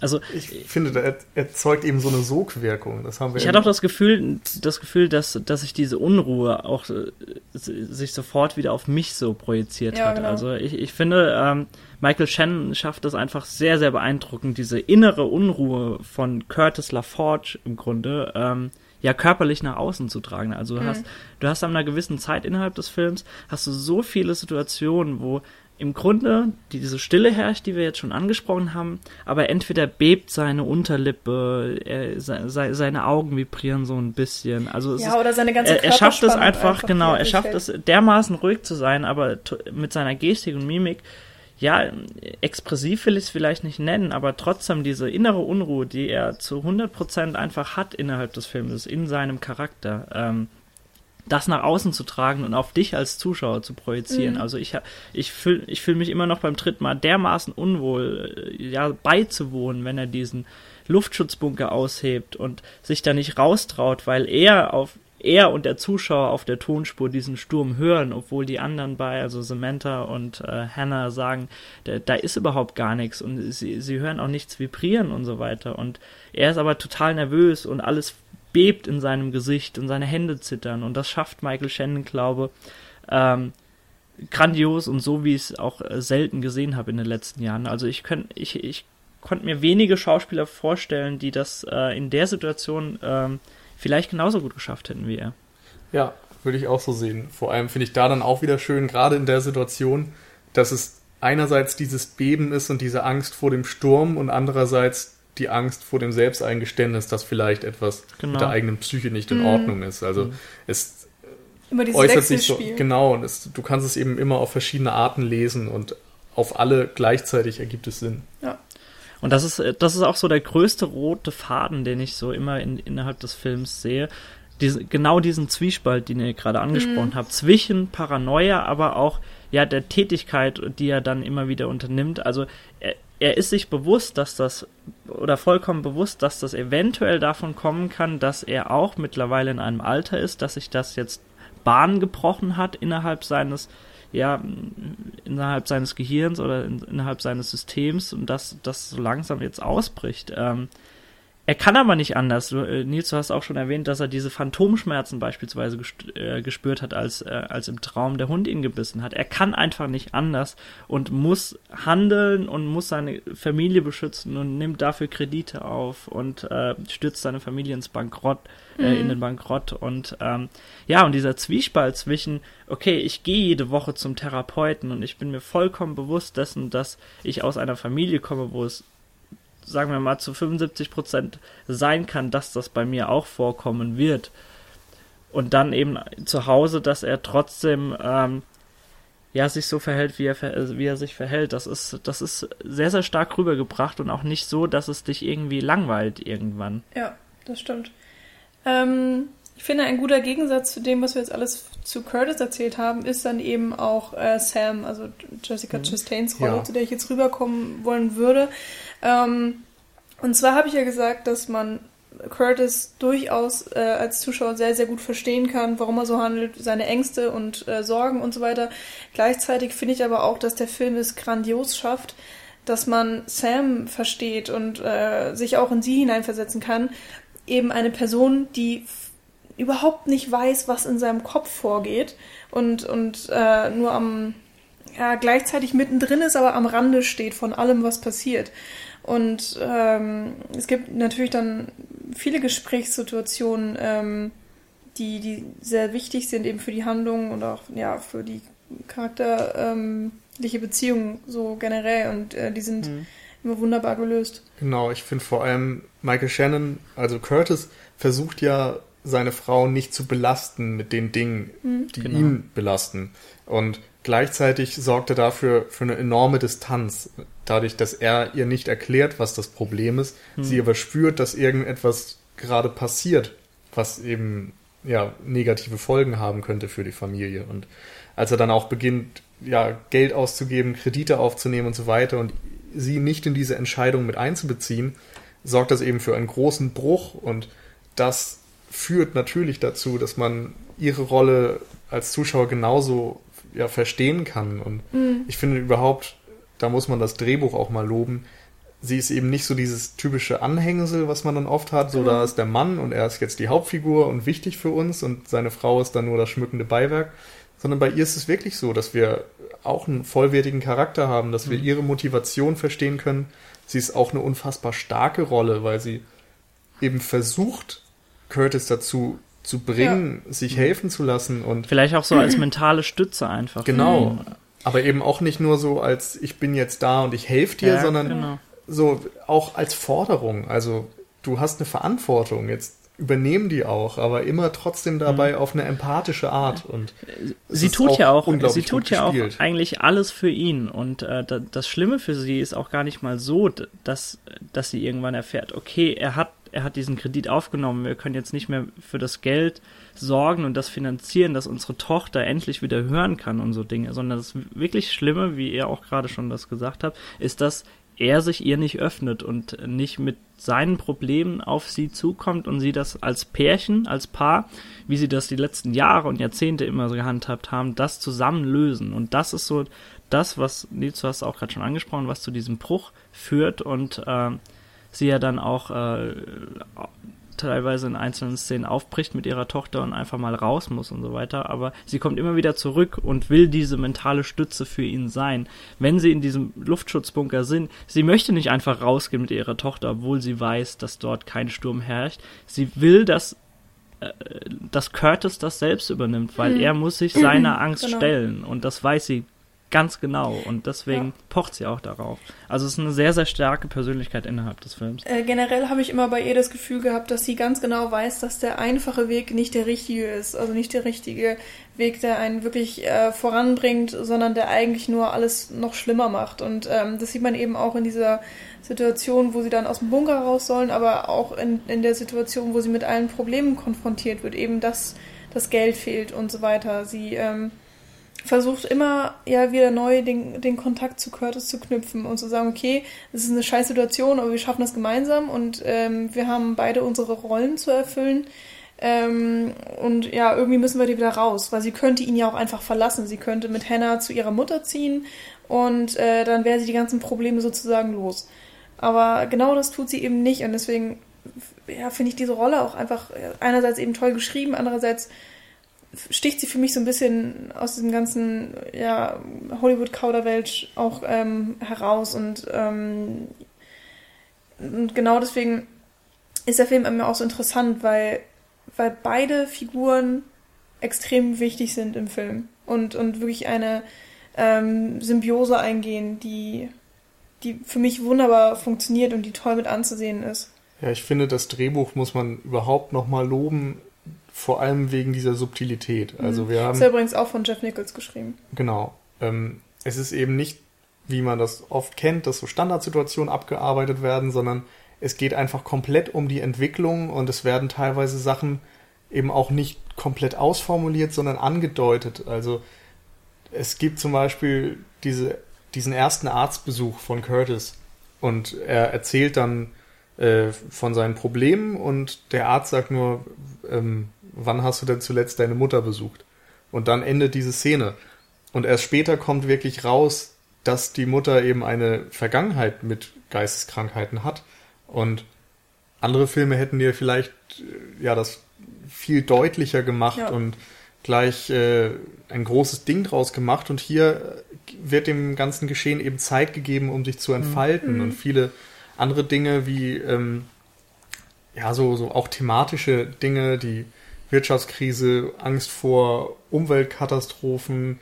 Speaker 1: Also ich finde, er erzeugt eben so eine Sogwirkung. Das haben wir.
Speaker 3: Ich hatte auch das Gefühl, das Gefühl, dass dass sich diese Unruhe auch äh, sich sofort wieder auf mich so projiziert ja, hat. Genau. Also ich, ich finde, ähm, Michael Shannon schafft das einfach sehr sehr beeindruckend, diese innere Unruhe von Curtis LaForge im Grunde. Ähm, ja körperlich nach außen zu tragen. Also du mhm. hast du hast an einer gewissen Zeit innerhalb des Films hast du so viele Situationen, wo im Grunde diese Stille herrscht, die wir jetzt schon angesprochen haben, aber entweder bebt seine Unterlippe, er, se, seine Augen vibrieren so ein bisschen. Also
Speaker 2: ja, ist, oder seine ganze
Speaker 3: er, er schafft es einfach, einfach, genau, er schafft es dermaßen ruhig zu sein, aber mit seiner Gestik und Mimik, ja, expressiv will ich es vielleicht nicht nennen, aber trotzdem diese innere Unruhe, die er zu 100% einfach hat innerhalb des Films, in seinem Charakter. Ähm, das nach außen zu tragen und auf dich als Zuschauer zu projizieren. Mhm. Also ich, ich fühle ich fühl mich immer noch beim dritten Mal dermaßen unwohl, äh, ja, beizuwohnen, wenn er diesen Luftschutzbunker aushebt und sich da nicht raustraut, weil er auf er und der Zuschauer auf der Tonspur diesen Sturm hören, obwohl die anderen bei, also Samantha und äh, Hannah sagen, da, da ist überhaupt gar nichts und sie, sie hören auch nichts vibrieren und so weiter. Und er ist aber total nervös und alles bebt in seinem Gesicht und seine Hände zittern. Und das schafft Michael Shannon, glaube ähm, grandios und so, wie ich es auch äh, selten gesehen habe in den letzten Jahren. Also ich könnte ich, ich konnte mir wenige Schauspieler vorstellen, die das äh, in der Situation ähm, vielleicht genauso gut geschafft hätten wie er.
Speaker 1: Ja, würde ich auch so sehen. Vor allem finde ich da dann auch wieder schön, gerade in der Situation, dass es einerseits dieses Beben ist und diese Angst vor dem Sturm und andererseits die Angst vor dem Selbsteingeständnis, dass vielleicht etwas genau. mit der eigenen Psyche nicht in mhm. Ordnung ist. Also mhm. es äußert sich so, genau, und es, du kannst es eben immer auf verschiedene Arten lesen und auf alle gleichzeitig ergibt es Sinn.
Speaker 3: Ja. Und das ist, das ist auch so der größte rote Faden, den ich so immer in, innerhalb des Films sehe. Diese, genau diesen Zwiespalt, den ihr gerade angesprochen mhm. habt, zwischen Paranoia, aber auch ja der Tätigkeit, die er dann immer wieder unternimmt. Also er, er ist sich bewusst, dass das, oder vollkommen bewusst, dass das eventuell davon kommen kann, dass er auch mittlerweile in einem Alter ist, dass sich das jetzt Bahn gebrochen hat innerhalb seines, ja, innerhalb seines Gehirns oder in, innerhalb seines Systems und dass das so langsam jetzt ausbricht. Ähm, er kann aber nicht anders. Du, äh, Nils, du hast auch schon erwähnt, dass er diese Phantomschmerzen beispielsweise äh, gespürt hat, als, äh, als im Traum der Hund ihn gebissen hat. Er kann einfach nicht anders und muss handeln und muss seine Familie beschützen und nimmt dafür Kredite auf und äh, stürzt seine Familie ins Bankrott, äh, mhm. in den Bankrott. Und ähm, ja, und dieser Zwiespalt zwischen, okay, ich gehe jede Woche zum Therapeuten und ich bin mir vollkommen bewusst dessen, dass ich aus einer Familie komme, wo es sagen wir mal, zu 75 Prozent sein kann, dass das bei mir auch vorkommen wird. Und dann eben zu Hause, dass er trotzdem ähm, ja sich so verhält, wie er, wie er sich verhält. Das ist, das ist sehr, sehr stark rübergebracht und auch nicht so, dass es dich irgendwie langweilt irgendwann.
Speaker 2: Ja, das stimmt. Ähm, ich finde, ein guter Gegensatz zu dem, was wir jetzt alles zu Curtis erzählt haben, ist dann eben auch äh, Sam, also Jessica mhm. Chastains Rolle, ja. zu der ich jetzt rüberkommen wollen würde. Ähm, und zwar habe ich ja gesagt, dass man Curtis durchaus äh, als Zuschauer sehr, sehr gut verstehen kann, warum er so handelt, seine Ängste und äh, Sorgen und so weiter. Gleichzeitig finde ich aber auch, dass der Film es grandios schafft, dass man Sam versteht und äh, sich auch in sie hineinversetzen kann. Eben eine Person, die überhaupt nicht weiß, was in seinem Kopf vorgeht und, und äh, nur am, ja, gleichzeitig mittendrin ist, aber am Rande steht von allem, was passiert. Und ähm, es gibt natürlich dann viele Gesprächssituationen, ähm, die, die sehr wichtig sind eben für die Handlung und auch ja für die charakterliche Beziehung so generell und äh, die sind mhm. immer wunderbar gelöst.
Speaker 1: Genau, ich finde vor allem Michael Shannon, also Curtis, versucht ja seine Frau nicht zu belasten mit den Dingen, mhm. die genau. ihn belasten. Und gleichzeitig sorgt er dafür für eine enorme Distanz, dadurch, dass er ihr nicht erklärt, was das Problem ist, mhm. sie aber spürt, dass irgendetwas gerade passiert, was eben ja negative Folgen haben könnte für die Familie. Und als er dann auch beginnt, ja, Geld auszugeben, Kredite aufzunehmen und so weiter und sie nicht in diese Entscheidung mit einzubeziehen, sorgt das eben für einen großen Bruch und das führt natürlich dazu, dass man ihre Rolle als Zuschauer genauso ja, verstehen kann. Und mhm. ich finde überhaupt, da muss man das Drehbuch auch mal loben. Sie ist eben nicht so dieses typische Anhängsel, was man dann oft hat. So, mhm. da ist der Mann und er ist jetzt die Hauptfigur und wichtig für uns und seine Frau ist dann nur das schmückende Beiwerk. Sondern bei ihr ist es wirklich so, dass wir auch einen vollwertigen Charakter haben, dass wir mhm. ihre Motivation verstehen können. Sie ist auch eine unfassbar starke Rolle, weil sie eben versucht, Curtis dazu zu bringen, ja. sich helfen zu lassen und
Speaker 3: vielleicht auch so als mentale Stütze einfach.
Speaker 1: Genau. Mhm. Aber eben auch nicht nur so als ich bin jetzt da und ich helfe dir, ja, sondern genau. so auch als Forderung. Also du hast eine Verantwortung. Jetzt übernehmen die auch, aber immer trotzdem dabei mhm. auf eine empathische Art und
Speaker 3: sie tut ja auch sie tut ja auch eigentlich alles für ihn und äh, das Schlimme für sie ist auch gar nicht mal so, dass dass sie irgendwann erfährt, okay, er hat er hat diesen Kredit aufgenommen, wir können jetzt nicht mehr für das Geld sorgen und das finanzieren, dass unsere Tochter endlich wieder hören kann und so Dinge, sondern das wirklich Schlimme, wie ihr auch gerade schon das gesagt habt, ist, dass er sich ihr nicht öffnet und nicht mit seinen Problemen auf sie zukommt und sie das als Pärchen, als Paar, wie sie das die letzten Jahre und Jahrzehnte immer so gehandhabt haben, das zusammen lösen. Und das ist so das, was, Nils, du hast auch gerade schon angesprochen, was zu diesem Bruch führt. Und äh, sie ja dann auch äh, teilweise in einzelnen Szenen aufbricht mit ihrer Tochter und einfach mal raus muss und so weiter. Aber sie kommt immer wieder zurück und will diese mentale Stütze für ihn sein. Wenn sie in diesem Luftschutzbunker sind, sie möchte nicht einfach rausgehen mit ihrer Tochter, obwohl sie weiß, dass dort kein Sturm herrscht. Sie will, dass äh, dass Curtis das selbst übernimmt, weil hm. er muss sich seiner Angst genau. stellen und das weiß sie Ganz genau. Und deswegen ja. pocht sie auch darauf. Also es ist eine sehr, sehr starke Persönlichkeit innerhalb des Films.
Speaker 2: Äh, generell habe ich immer bei ihr das Gefühl gehabt, dass sie ganz genau weiß, dass der einfache Weg nicht der richtige ist. Also nicht der richtige Weg, der einen wirklich äh, voranbringt, sondern der eigentlich nur alles noch schlimmer macht. Und ähm, das sieht man eben auch in dieser Situation, wo sie dann aus dem Bunker raus sollen, aber auch in, in der Situation, wo sie mit allen Problemen konfrontiert wird. Eben, dass das Geld fehlt und so weiter. Sie... Ähm, versucht immer ja wieder neu den, den Kontakt zu Curtis zu knüpfen und zu sagen, okay, es ist eine scheiß Situation, aber wir schaffen das gemeinsam und ähm, wir haben beide unsere Rollen zu erfüllen. Ähm, und ja, irgendwie müssen wir die wieder raus, weil sie könnte ihn ja auch einfach verlassen. Sie könnte mit Hannah zu ihrer Mutter ziehen und äh, dann wäre sie die ganzen Probleme sozusagen los. Aber genau das tut sie eben nicht und deswegen ja, finde ich diese Rolle auch einfach äh, einerseits eben toll geschrieben, andererseits sticht sie für mich so ein bisschen aus diesem ganzen ja, Hollywood-Kauderwelsch auch ähm, heraus und, ähm, und genau deswegen ist der Film mir auch so interessant, weil, weil beide Figuren extrem wichtig sind im Film und, und wirklich eine ähm, Symbiose eingehen, die, die für mich wunderbar funktioniert und die toll mit anzusehen ist.
Speaker 1: Ja, ich finde, das Drehbuch muss man überhaupt nochmal loben vor allem wegen dieser Subtilität. Also mhm. wir haben.
Speaker 2: Das ist übrigens auch von Jeff Nichols geschrieben.
Speaker 1: Genau. Ähm, es ist eben nicht, wie man das oft kennt, dass so Standardsituationen abgearbeitet werden, sondern es geht einfach komplett um die Entwicklung und es werden teilweise Sachen eben auch nicht komplett ausformuliert, sondern angedeutet. Also es gibt zum Beispiel diese, diesen ersten Arztbesuch von Curtis und er erzählt dann äh, von seinen Problemen und der Arzt sagt nur, ähm, wann hast du denn zuletzt deine Mutter besucht? Und dann endet diese Szene. Und erst später kommt wirklich raus, dass die Mutter eben eine Vergangenheit mit Geisteskrankheiten hat. Und andere Filme hätten dir vielleicht äh, ja das viel deutlicher gemacht ja. und gleich äh, ein großes Ding draus gemacht. Und hier wird dem ganzen Geschehen eben Zeit gegeben, um sich zu entfalten. Mhm. Und viele andere Dinge wie ähm, ja, so, so auch thematische Dinge, die Wirtschaftskrise, Angst vor Umweltkatastrophen,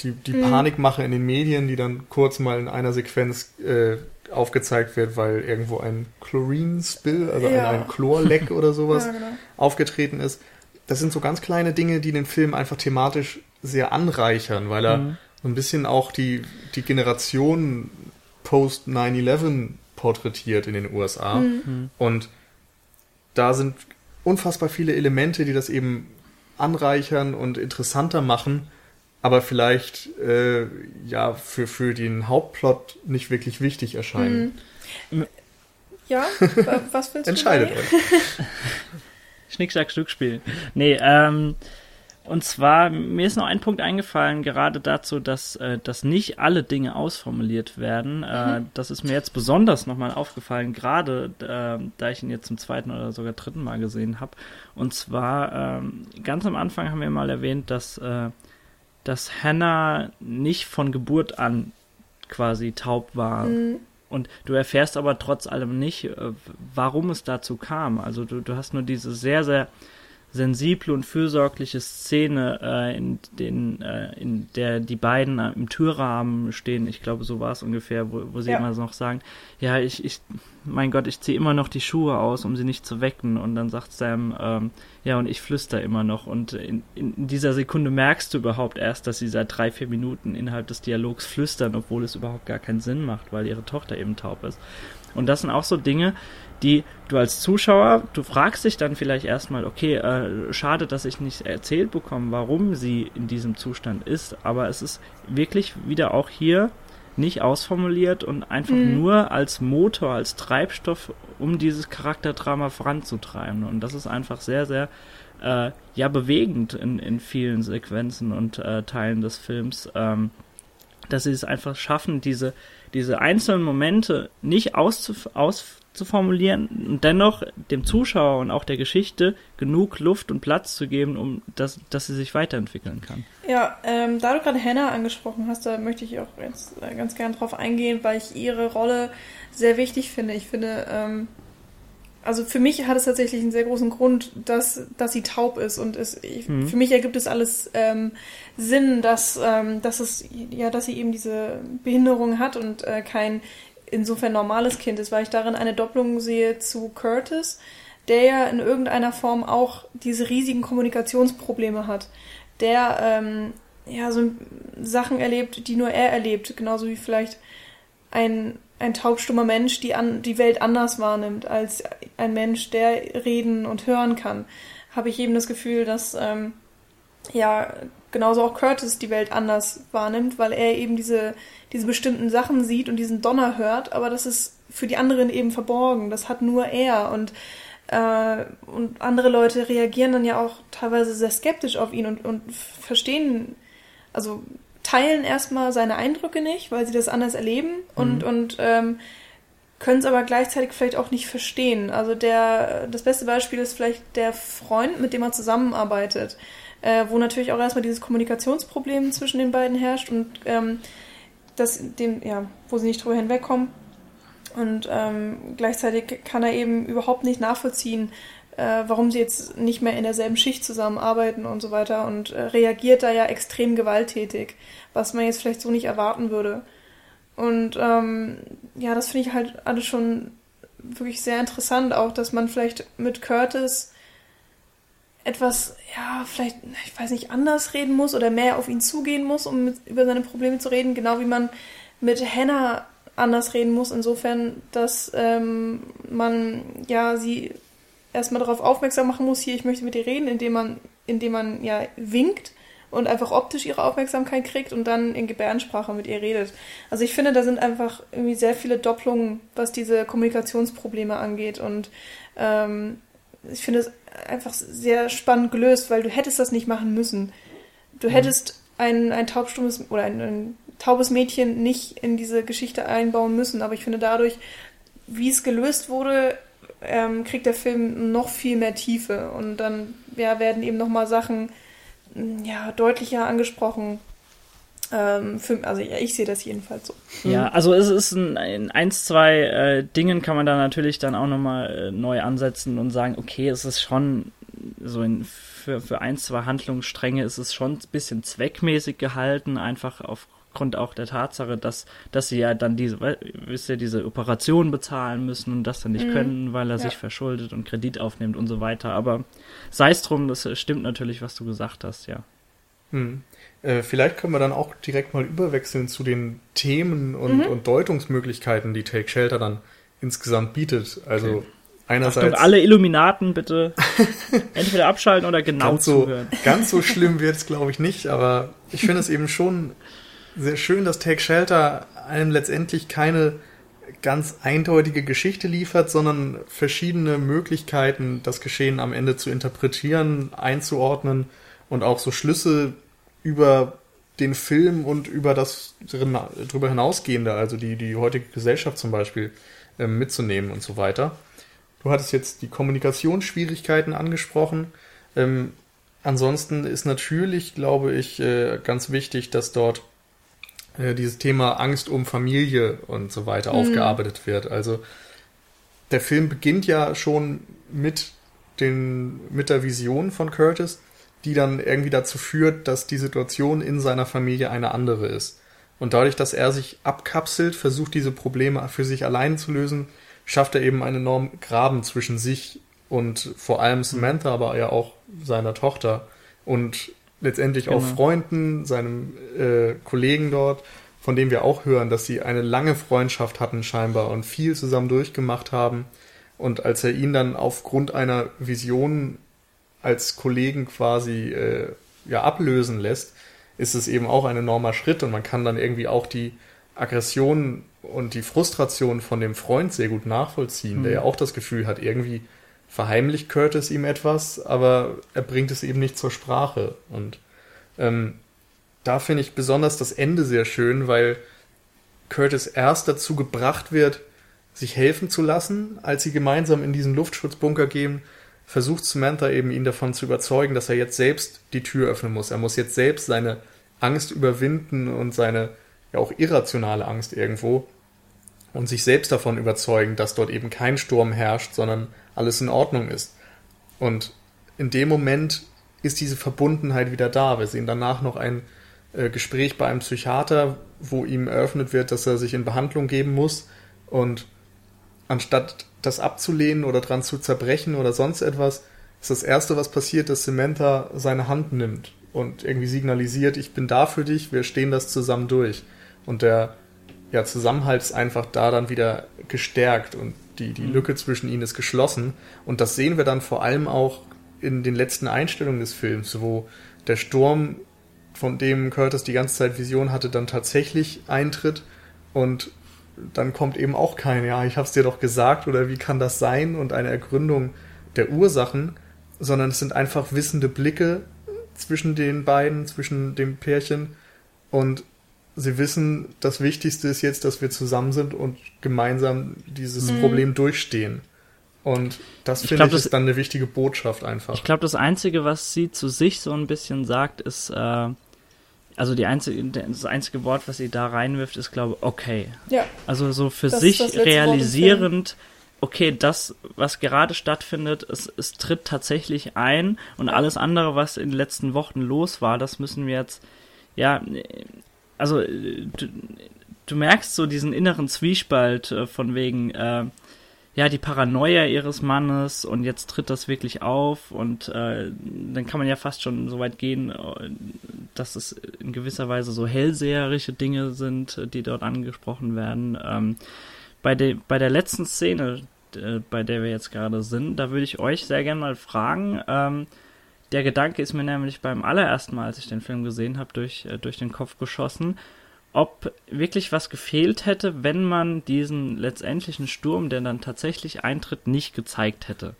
Speaker 1: die, die mhm. Panikmache in den Medien, die dann kurz mal in einer Sequenz äh, aufgezeigt wird, weil irgendwo ein Chlorin-Spill, also ja. ein, ein Chlorleck oder sowas ja, genau. aufgetreten ist. Das sind so ganz kleine Dinge, die den Film einfach thematisch sehr anreichern, weil er mhm. so ein bisschen auch die, die Generation post 9-11 porträtiert in den USA. Mhm. Und da sind unfassbar viele Elemente, die das eben anreichern und interessanter machen, aber vielleicht äh, ja für, für den Hauptplot nicht wirklich wichtig erscheinen.
Speaker 2: Mhm. Ja, was willst du?
Speaker 1: Entscheidet euch.
Speaker 3: Schnick, Schnack, Stückspiel. Nee, ähm, und zwar, mir ist noch ein Punkt eingefallen, gerade dazu, dass, äh, dass nicht alle Dinge ausformuliert werden. Äh, mhm. Das ist mir jetzt besonders nochmal aufgefallen, gerade äh, da ich ihn jetzt zum zweiten oder sogar dritten Mal gesehen habe. Und zwar, ähm, ganz am Anfang haben wir mal erwähnt, dass, äh, dass Hannah nicht von Geburt an quasi taub war. Mhm. Und du erfährst aber trotz allem nicht, äh, warum es dazu kam. Also du, du hast nur diese sehr, sehr sensible und fürsorgliche Szene, äh, in, den, äh, in der die beiden äh, im Türrahmen stehen. Ich glaube, so war es ungefähr, wo, wo sie ja. immer noch sagen, ja, ich, ich, mein Gott, ich ziehe immer noch die Schuhe aus, um sie nicht zu wecken. Und dann sagt Sam, ähm, ja, und ich flüster immer noch. Und in, in dieser Sekunde merkst du überhaupt erst, dass sie seit drei, vier Minuten innerhalb des Dialogs flüstern, obwohl es überhaupt gar keinen Sinn macht, weil ihre Tochter eben taub ist. Und das sind auch so Dinge, die du als Zuschauer, du fragst dich dann vielleicht erstmal, okay, äh, schade, dass ich nicht erzählt bekomme, warum sie in diesem Zustand ist, aber es ist wirklich wieder auch hier nicht ausformuliert und einfach mhm. nur als Motor, als Treibstoff, um dieses Charakterdrama voranzutreiben. Und das ist einfach sehr, sehr äh, ja bewegend in, in vielen Sequenzen und äh, Teilen des Films, ähm, dass sie es einfach schaffen, diese, diese einzelnen Momente nicht auszuf aus zu formulieren und dennoch dem Zuschauer und auch der Geschichte genug Luft und Platz zu geben, um dass, dass sie sich weiterentwickeln kann.
Speaker 2: Ja, ähm, da du gerade Hannah angesprochen hast, da möchte ich auch jetzt äh, ganz gern drauf eingehen, weil ich ihre Rolle sehr wichtig finde. Ich finde, ähm, also für mich hat es tatsächlich einen sehr großen Grund, dass, dass sie taub ist und es, ich, mhm. für mich ergibt es alles ähm, Sinn, dass, ähm, dass es ja, dass sie eben diese Behinderung hat und äh, kein insofern normales Kind ist, weil ich darin eine Doppelung sehe zu Curtis, der ja in irgendeiner Form auch diese riesigen Kommunikationsprobleme hat, der ähm, ja so Sachen erlebt, die nur er erlebt, genauso wie vielleicht ein, ein taubstummer Mensch die, an, die Welt anders wahrnimmt als ein Mensch, der reden und hören kann, habe ich eben das Gefühl, dass ähm, ja genauso auch Curtis die Welt anders wahrnimmt, weil er eben diese, diese bestimmten Sachen sieht und diesen Donner hört, aber das ist für die anderen eben verborgen. Das hat nur er und äh, und andere Leute reagieren dann ja auch teilweise sehr skeptisch auf ihn und, und verstehen, also teilen erstmal seine Eindrücke nicht, weil sie das anders erleben und, mhm. und ähm, können es aber gleichzeitig vielleicht auch nicht verstehen. Also der, das beste Beispiel ist vielleicht der Freund, mit dem er zusammenarbeitet äh, wo natürlich auch erstmal dieses Kommunikationsproblem zwischen den beiden herrscht und ähm, das, dem, ja, wo sie nicht drüber hinwegkommen. Und ähm, gleichzeitig kann er eben überhaupt nicht nachvollziehen, äh, warum sie jetzt nicht mehr in derselben Schicht zusammenarbeiten und so weiter und äh, reagiert da ja extrem gewalttätig, was man jetzt vielleicht so nicht erwarten würde. Und ähm, ja, das finde ich halt alles schon wirklich sehr interessant, auch dass man vielleicht mit Curtis etwas, ja, vielleicht, ich weiß nicht, anders reden muss oder mehr auf ihn zugehen muss, um mit, über seine Probleme zu reden, genau wie man mit Hannah anders reden muss, insofern, dass ähm, man ja sie erstmal darauf aufmerksam machen muss, hier, ich möchte mit ihr reden, indem man, indem man ja winkt und einfach optisch ihre Aufmerksamkeit kriegt und dann in Gebärdensprache mit ihr redet. Also ich finde, da sind einfach irgendwie sehr viele Doppelungen, was diese Kommunikationsprobleme angeht und ähm, ich finde es einfach sehr spannend gelöst, weil du hättest das nicht machen müssen. Du mhm. hättest ein, ein taubstummes oder ein, ein taubes Mädchen nicht in diese Geschichte einbauen müssen, aber ich finde dadurch, wie es gelöst wurde, ähm, kriegt der Film noch viel mehr Tiefe und dann ja, werden eben nochmal Sachen mm, ja, deutlicher angesprochen. Ähm, für, also ja, ich sehe das jedenfalls so.
Speaker 3: Ja, also es ist ein, in eins, zwei äh, Dingen kann man da natürlich dann auch nochmal äh, neu ansetzen und sagen, okay, es ist schon so in, für, für ein, zwei Handlungsstränge ist es schon ein bisschen zweckmäßig gehalten, einfach aufgrund auch der Tatsache, dass, dass sie ja dann diese, wisst ihr, diese Operation bezahlen müssen und das dann nicht mhm. können, weil er ja. sich verschuldet und Kredit aufnimmt und so weiter. Aber sei es drum, das stimmt natürlich, was du gesagt hast, ja.
Speaker 1: Hm. Äh, vielleicht können wir dann auch direkt mal überwechseln zu den Themen und, mhm. und Deutungsmöglichkeiten, die Take Shelter dann insgesamt bietet. Also okay. einerseits. Achtung,
Speaker 3: alle Illuminaten bitte entweder abschalten oder genau
Speaker 1: ganz
Speaker 3: zuhören.
Speaker 1: So, ganz so schlimm wird es, glaube ich, nicht, aber ich finde es eben schon sehr schön, dass Take Shelter einem letztendlich keine ganz eindeutige Geschichte liefert, sondern verschiedene Möglichkeiten, das Geschehen am Ende zu interpretieren, einzuordnen und auch so Schlüsse über den Film und über das darüber hinausgehende, also die, die heutige Gesellschaft zum Beispiel, äh, mitzunehmen und so weiter. Du hattest jetzt die Kommunikationsschwierigkeiten angesprochen. Ähm, ansonsten ist natürlich, glaube ich, äh, ganz wichtig, dass dort äh, dieses Thema Angst um Familie und so weiter mhm. aufgearbeitet wird. Also der Film beginnt ja schon mit den, mit der Vision von Curtis die dann irgendwie dazu führt, dass die Situation in seiner Familie eine andere ist. Und dadurch, dass er sich abkapselt, versucht diese Probleme für sich allein zu lösen, schafft er eben einen enormen Graben zwischen sich und vor allem Samantha, aber ja auch seiner Tochter und letztendlich genau. auch Freunden, seinem äh, Kollegen dort, von dem wir auch hören, dass sie eine lange Freundschaft hatten scheinbar und viel zusammen durchgemacht haben. Und als er ihn dann aufgrund einer Vision als Kollegen quasi äh, ja ablösen lässt, ist es eben auch ein enormer Schritt und man kann dann irgendwie auch die Aggression und die Frustration von dem Freund sehr gut nachvollziehen, mhm. der ja auch das Gefühl hat, irgendwie verheimlicht Curtis ihm etwas, aber er bringt es eben nicht zur Sprache. Und ähm, da finde ich besonders das Ende sehr schön, weil Curtis erst dazu gebracht wird, sich helfen zu lassen, als sie gemeinsam in diesen Luftschutzbunker gehen versucht Samantha eben ihn davon zu überzeugen, dass er jetzt selbst die Tür öffnen muss. Er muss jetzt selbst seine Angst überwinden und seine ja auch irrationale Angst irgendwo und sich selbst davon überzeugen, dass dort eben kein Sturm herrscht, sondern alles in Ordnung ist. Und in dem Moment ist diese Verbundenheit wieder da. Wir sehen danach noch ein äh, Gespräch bei einem Psychiater, wo ihm eröffnet wird, dass er sich in Behandlung geben muss und anstatt das abzulehnen oder dran zu zerbrechen oder sonst etwas, ist das Erste, was passiert, dass Samantha seine Hand nimmt und irgendwie signalisiert, ich bin da für dich, wir stehen das zusammen durch. Und der ja, Zusammenhalt ist einfach da dann wieder gestärkt und die, die mhm. Lücke zwischen ihnen ist geschlossen. Und das sehen wir dann vor allem auch in den letzten Einstellungen des Films, wo der Sturm, von dem Curtis die ganze Zeit Vision hatte, dann tatsächlich eintritt und dann kommt eben auch kein, ja, ich hab's dir doch gesagt oder wie kann das sein und eine Ergründung der Ursachen, sondern es sind einfach wissende Blicke zwischen den beiden, zwischen dem Pärchen und sie wissen, das Wichtigste ist jetzt, dass wir zusammen sind und gemeinsam dieses mhm. Problem durchstehen. Und das finde ich, glaub, ich ist dann eine wichtige Botschaft einfach.
Speaker 3: Ich glaube, das Einzige, was sie zu sich so ein bisschen sagt, ist, äh, also die einzige, das einzige Wort, was sie da reinwirft, ist, glaube ich, okay.
Speaker 2: Ja.
Speaker 3: Also so für das sich realisierend, okay, das, was gerade stattfindet, es, es tritt tatsächlich ein und alles andere, was in den letzten Wochen los war, das müssen wir jetzt, ja, also du, du merkst so diesen inneren Zwiespalt äh, von wegen, äh, ja, die Paranoia ihres Mannes und jetzt tritt das wirklich auf und äh, dann kann man ja fast schon so weit gehen, äh, dass es in gewisser Weise so hellseherische Dinge sind, die dort angesprochen werden. Ähm, bei, de, bei der letzten Szene, äh, bei der wir jetzt gerade sind, da würde ich euch sehr gerne mal fragen, ähm, der Gedanke ist mir nämlich beim allerersten Mal, als ich den Film gesehen habe, durch, äh, durch den Kopf geschossen ob wirklich was gefehlt hätte, wenn man diesen letztendlichen Sturm, der dann tatsächlich eintritt, nicht gezeigt hätte.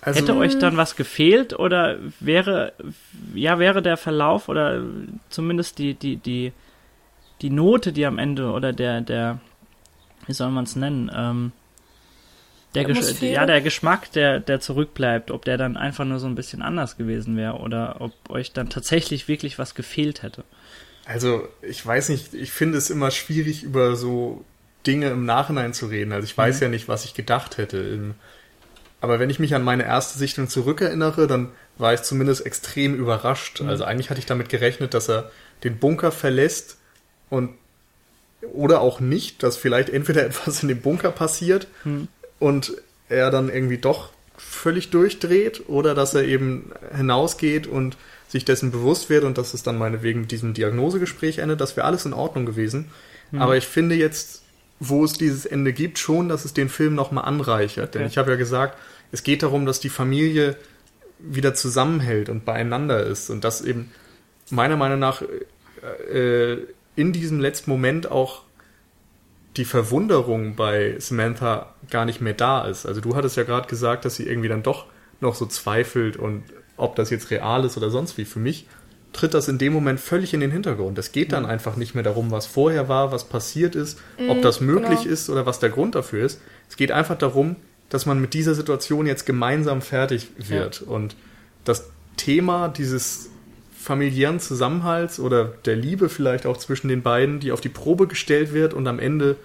Speaker 3: Also, hätte euch dann was gefehlt oder wäre, ja, wäre der Verlauf oder zumindest die, die, die, die Note, die am Ende oder der, der, wie soll man es nennen, ähm, der, Gesch ja, der Geschmack, der, der zurückbleibt, ob der dann einfach nur so ein bisschen anders gewesen wäre oder ob euch dann tatsächlich wirklich was gefehlt hätte.
Speaker 1: Also, ich weiß nicht, ich finde es immer schwierig, über so Dinge im Nachhinein zu reden. Also ich weiß mhm. ja nicht, was ich gedacht hätte. Aber wenn ich mich an meine erste Sichtung zurückerinnere, dann war ich zumindest extrem überrascht. Mhm. Also eigentlich hatte ich damit gerechnet, dass er den Bunker verlässt und oder auch nicht, dass vielleicht entweder etwas in dem Bunker passiert mhm. und er dann irgendwie doch völlig durchdreht oder dass er eben hinausgeht und sich dessen bewusst wird und dass es dann meinetwegen mit diesem Diagnosegespräch endet. Das wäre alles in Ordnung gewesen. Mhm. Aber ich finde jetzt, wo es dieses Ende gibt, schon, dass es den Film nochmal anreichert. Denn ja. ich habe ja gesagt, es geht darum, dass die Familie wieder zusammenhält und beieinander ist und dass eben meiner Meinung nach äh, in diesem letzten Moment auch die Verwunderung bei Samantha gar nicht mehr da ist. Also du hattest ja gerade gesagt, dass sie irgendwie dann doch noch so zweifelt und ob das jetzt real ist oder sonst wie. Für mich tritt das in dem Moment völlig in den Hintergrund. Es geht dann mhm. einfach nicht mehr darum, was vorher war, was passiert ist, mhm, ob das möglich genau. ist oder was der Grund dafür ist. Es geht einfach darum, dass man mit dieser Situation jetzt gemeinsam fertig wird. Ja. Und das Thema dieses familiären Zusammenhalts oder der Liebe vielleicht auch zwischen den beiden, die auf die Probe gestellt wird und am Ende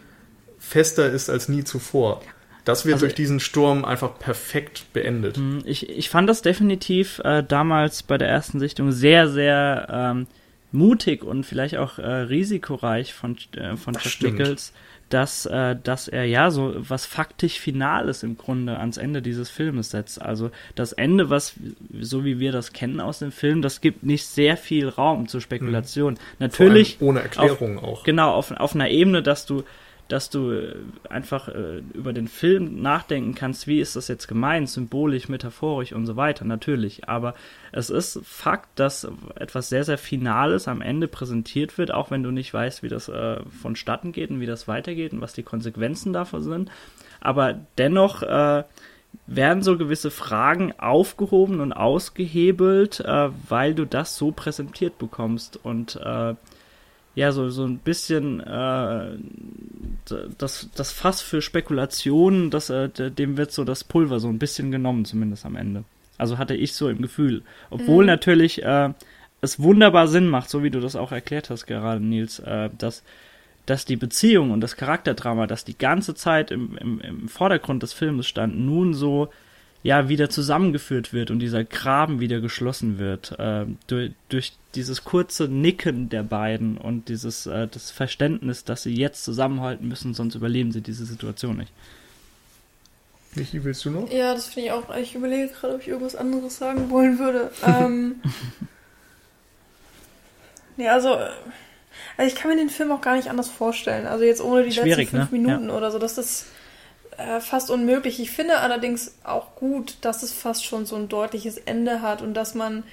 Speaker 1: fester ist als nie zuvor. Das wird also, durch diesen Sturm einfach perfekt beendet.
Speaker 3: Hm, ich, ich fand das definitiv äh, damals bei der ersten Sichtung sehr, sehr ähm, mutig und vielleicht auch äh, risikoreich von, äh, von Jeff Nichols, dass, äh, dass er ja so was faktisch Finales im Grunde ans Ende dieses Filmes setzt. Also das Ende, was so wie wir das kennen aus dem Film, das gibt nicht sehr viel Raum zur Spekulation. Mhm. Natürlich
Speaker 1: ohne Erklärung
Speaker 3: auf,
Speaker 1: auch.
Speaker 3: Genau auf, auf einer Ebene, dass du dass du äh, einfach äh, über den Film nachdenken kannst, wie ist das jetzt gemeint, symbolisch, metaphorisch und so weiter, natürlich. Aber es ist Fakt, dass etwas sehr, sehr Finales am Ende präsentiert wird, auch wenn du nicht weißt, wie das äh, vonstatten geht und wie das weitergeht und was die Konsequenzen davon sind. Aber dennoch äh, werden so gewisse Fragen aufgehoben und ausgehebelt, äh, weil du das so präsentiert bekommst und äh, ja, so, so ein bisschen äh, das, das Fass für Spekulationen, das, äh, dem wird so das Pulver so ein bisschen genommen, zumindest am Ende. Also hatte ich so im Gefühl. Obwohl mhm. natürlich äh, es wunderbar Sinn macht, so wie du das auch erklärt hast gerade, Nils, äh, dass, dass die Beziehung und das Charakterdrama, das die ganze Zeit im, im, im Vordergrund des Filmes stand, nun so ja wieder zusammengeführt wird und dieser Graben wieder geschlossen wird äh, durch, durch dieses kurze Nicken der beiden und dieses äh, das Verständnis, dass sie jetzt zusammenhalten müssen, sonst überleben sie diese Situation nicht.
Speaker 1: Michi, willst du noch?
Speaker 2: Ja, das finde ich auch. Ich überlege gerade, ob ich irgendwas anderes sagen wollen würde. Ähm, ja, also, also ich kann mir den Film auch gar nicht anders vorstellen. Also jetzt ohne die Schwierig, letzten fünf ne? Minuten ja. oder so, dass das äh, fast unmöglich. Ich finde allerdings auch gut, dass es fast schon so ein deutliches Ende hat und dass man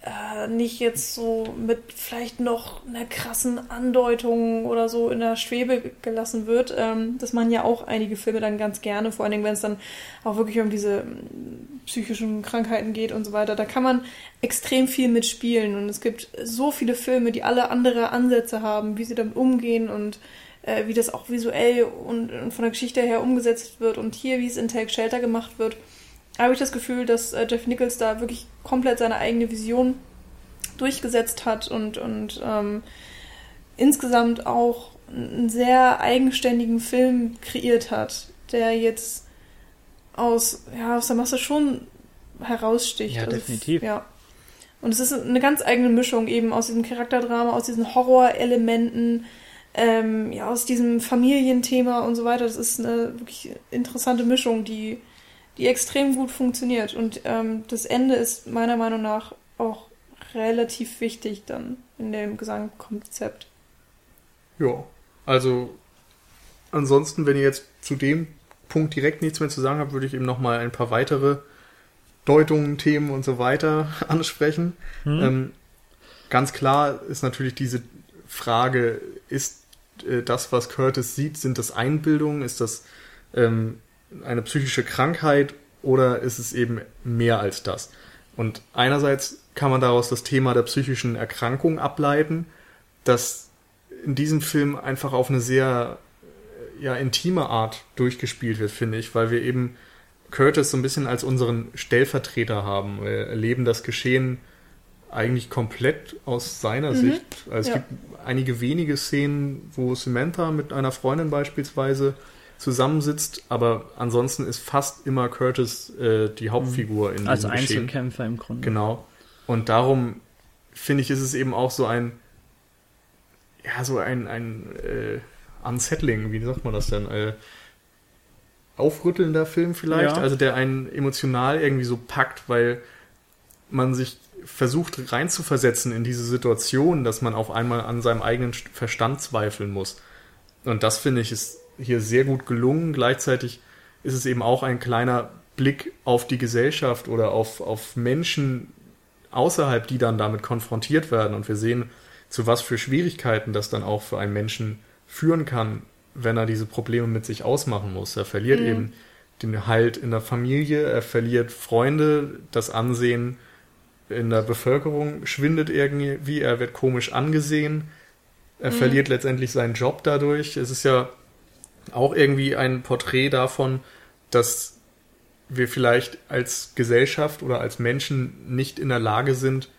Speaker 2: äh, nicht jetzt so mit vielleicht noch einer krassen Andeutung oder so in der Schwebe gelassen wird. Ähm, das machen ja auch einige Filme dann ganz gerne, vor allen Dingen, wenn es dann auch wirklich um diese mm, psychischen Krankheiten geht und so weiter. Da kann man extrem viel mitspielen und es gibt so viele Filme, die alle andere Ansätze haben, wie sie damit umgehen und äh, wie das auch visuell und, und, von der Geschichte her umgesetzt wird und hier, wie es in Take Shelter gemacht wird, habe ich das Gefühl, dass äh, Jeff Nichols da wirklich komplett seine eigene Vision durchgesetzt hat und, und ähm, insgesamt auch einen sehr eigenständigen Film kreiert hat, der jetzt aus, ja, aus der Masse schon heraussticht.
Speaker 3: Ja, also, definitiv.
Speaker 2: Ja. Und es ist eine ganz eigene Mischung eben aus diesem Charakterdrama, aus diesen Horrorelementen, ähm, ja, aus diesem Familienthema und so weiter. Das ist eine wirklich interessante Mischung, die, die extrem gut funktioniert. Und ähm, das Ende ist meiner Meinung nach auch relativ wichtig dann in dem Gesangkonzept.
Speaker 1: Ja, also ansonsten, wenn ihr jetzt zu dem Punkt direkt nichts mehr zu sagen habt, würde ich eben nochmal ein paar weitere Deutungen, Themen und so weiter ansprechen. Hm. Ähm, ganz klar ist natürlich diese Frage, ist äh, das, was Curtis sieht, sind das Einbildungen? Ist das ähm, eine psychische Krankheit oder ist es eben mehr als das? Und einerseits kann man daraus das Thema der psychischen Erkrankung ableiten, das in diesem Film einfach auf eine sehr äh, ja, intime Art durchgespielt wird, finde ich, weil wir eben Curtis so ein bisschen als unseren Stellvertreter haben. Wir erleben das Geschehen eigentlich komplett aus seiner mhm. Sicht. Also es ja. gibt einige wenige Szenen, wo Samantha mit einer Freundin beispielsweise zusammensitzt, aber ansonsten ist fast immer Curtis äh, die Hauptfigur in
Speaker 3: Als Einzelkämpfer im Grunde.
Speaker 1: Genau. Und darum finde ich, ist es eben auch so ein, ja, so ein, ein äh, Unsettling, wie sagt man das denn? Äh, aufrüttelnder Film vielleicht, ja. also der einen emotional irgendwie so packt, weil man sich versucht reinzuversetzen in diese Situation, dass man auf einmal an seinem eigenen Verstand zweifeln muss. Und das finde ich ist hier sehr gut gelungen. Gleichzeitig ist es eben auch ein kleiner Blick auf die Gesellschaft oder auf, auf Menschen außerhalb, die dann damit konfrontiert werden. Und wir sehen, zu was für Schwierigkeiten das dann auch für einen Menschen führen kann, wenn er diese Probleme mit sich ausmachen muss. Er verliert mhm. eben den Halt in der Familie, er verliert Freunde, das Ansehen in der Bevölkerung schwindet irgendwie, er wird komisch angesehen, er mhm. verliert letztendlich seinen Job dadurch. Es ist ja auch irgendwie ein Porträt davon, dass wir vielleicht als Gesellschaft oder als Menschen nicht in der Lage sind,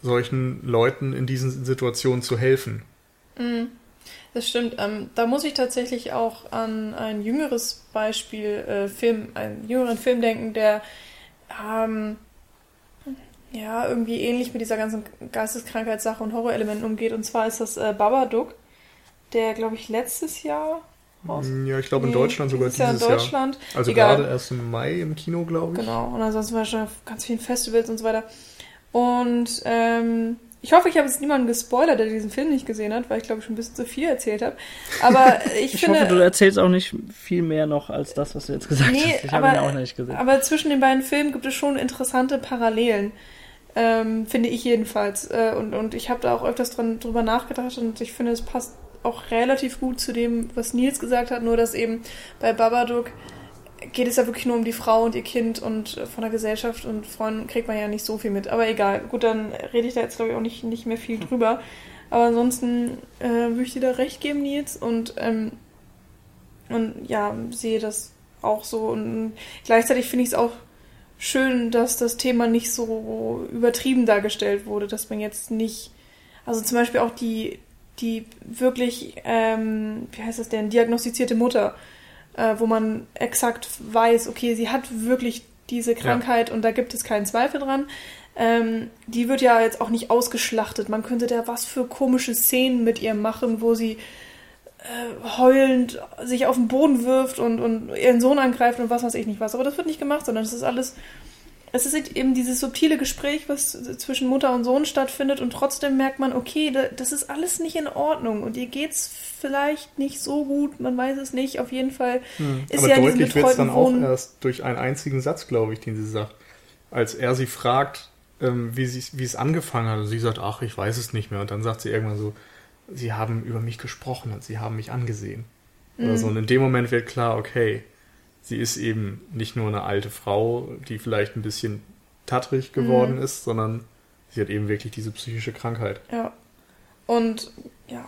Speaker 1: solchen Leuten in diesen Situationen zu helfen.
Speaker 2: Mhm. Das stimmt. Ähm, da muss ich tatsächlich auch an ein jüngeres Beispiel, äh, Film, einen jüngeren Film denken, der ähm, ja irgendwie ähnlich mit dieser ganzen Geisteskrankheitssache und Horrorelementen umgeht. Und zwar ist das äh, Babadook, der, glaube ich, letztes Jahr
Speaker 1: raus. Mm, ja, ich glaube in Deutschland sogar dieses
Speaker 2: Jahr. in Deutschland.
Speaker 1: Jahr. Also Egal. gerade erst im Mai im Kino, glaube ich.
Speaker 2: Genau, und ansonsten war schon auf ganz vielen Festivals und so weiter. Und ähm, ich hoffe, ich habe jetzt niemanden gespoilert, der diesen Film nicht gesehen hat, weil ich glaube, ich schon ein bisschen zu viel erzählt habe. Aber ich,
Speaker 3: ich
Speaker 2: finde.
Speaker 3: hoffe, du erzählst auch nicht viel mehr noch als das, was du jetzt gesagt
Speaker 2: nee,
Speaker 3: hast. Ich
Speaker 2: habe ihn auch nicht gesehen. Aber zwischen den beiden Filmen gibt es schon interessante Parallelen. Ähm, finde ich jedenfalls. Äh, und, und ich habe da auch öfters dran, drüber nachgedacht und ich finde, es passt auch relativ gut zu dem, was Nils gesagt hat, nur dass eben bei Babadook geht es ja wirklich nur um die Frau und ihr Kind und äh, von der Gesellschaft und Freunden kriegt man ja nicht so viel mit. Aber egal, gut, dann rede ich da jetzt glaube ich auch nicht, nicht mehr viel drüber. Aber ansonsten äh, würde ich dir da recht geben, Nils, und, ähm, und ja, sehe das auch so. Und gleichzeitig finde ich es auch schön, dass das Thema nicht so übertrieben dargestellt wurde, dass man jetzt nicht, also zum Beispiel auch die, die wirklich, ähm, wie heißt das denn, diagnostizierte Mutter, äh, wo man exakt weiß, okay, sie hat wirklich diese Krankheit ja. und da gibt es keinen Zweifel dran. Ähm, die wird ja jetzt auch nicht ausgeschlachtet. Man könnte da was für komische Szenen mit ihr machen, wo sie äh, heulend sich auf den Boden wirft und, und ihren Sohn angreift und was weiß ich nicht was. Aber das wird nicht gemacht, sondern es ist alles es ist eben dieses subtile Gespräch, was zwischen Mutter und Sohn stattfindet und trotzdem merkt man, okay, das ist alles nicht in Ordnung und ihr geht's vielleicht nicht so gut, man weiß es nicht, auf jeden Fall
Speaker 1: hm. ist Aber ja deutlich wird es dann auch erst durch einen einzigen Satz, glaube ich, den sie sagt. Als er sie fragt, ähm, wie, sie, wie es angefangen hat und sie sagt, ach, ich weiß es nicht mehr und dann sagt sie irgendwann so, sie haben über mich gesprochen und sie haben mich angesehen. Oder so. Mhm. Und in dem Moment wird klar, okay, sie ist eben nicht nur eine alte Frau, die vielleicht ein bisschen tattrig geworden mhm. ist, sondern sie hat eben wirklich diese psychische Krankheit.
Speaker 2: Ja. Und ja,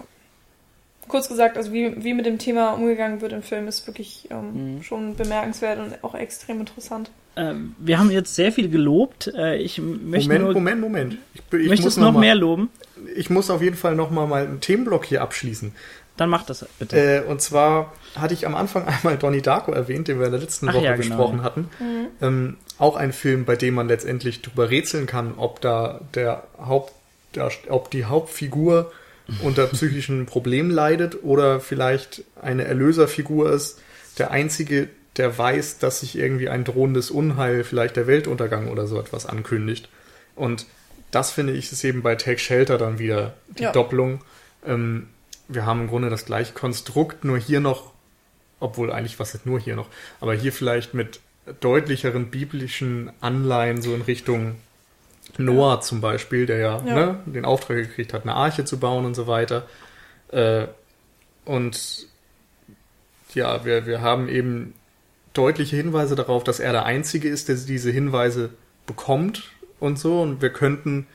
Speaker 2: kurz gesagt, also wie, wie mit dem Thema umgegangen wird im Film, ist wirklich ähm, mhm. schon bemerkenswert und auch extrem interessant.
Speaker 3: Ähm, wir haben jetzt sehr viel gelobt. Äh, ich möchte
Speaker 1: Moment,
Speaker 3: nur,
Speaker 1: Moment, Moment.
Speaker 3: Ich, ich möchtest noch, noch mal, mehr loben?
Speaker 1: Ich muss auf jeden Fall noch mal, mal einen Themenblock hier abschließen.
Speaker 3: Dann mach das bitte.
Speaker 1: Äh, und zwar hatte ich am Anfang einmal Donnie Darko erwähnt, den wir in der letzten Ach, Woche ja, genau. besprochen hatten. Mhm. Ähm, auch ein Film, bei dem man letztendlich drüber rätseln kann, ob da der Haupt, der, ob die Hauptfigur unter psychischen Problemen leidet oder vielleicht eine Erlöserfigur ist, der einzige, der weiß, dass sich irgendwie ein drohendes Unheil, vielleicht der Weltuntergang oder so etwas ankündigt. Und das finde ich ist eben bei Take Shelter dann wieder die ja. Doppelung. Ähm, wir haben im Grunde das gleiche Konstrukt, nur hier noch, obwohl eigentlich was ist nur hier noch, aber hier vielleicht mit deutlicheren biblischen Anleihen so in Richtung Noah ja. zum Beispiel, der ja, ja. Ne, den Auftrag gekriegt hat, eine Arche zu bauen und so weiter. Äh, und ja, wir, wir haben eben deutliche Hinweise darauf, dass er der Einzige ist, der diese Hinweise bekommt und so. Und wir könnten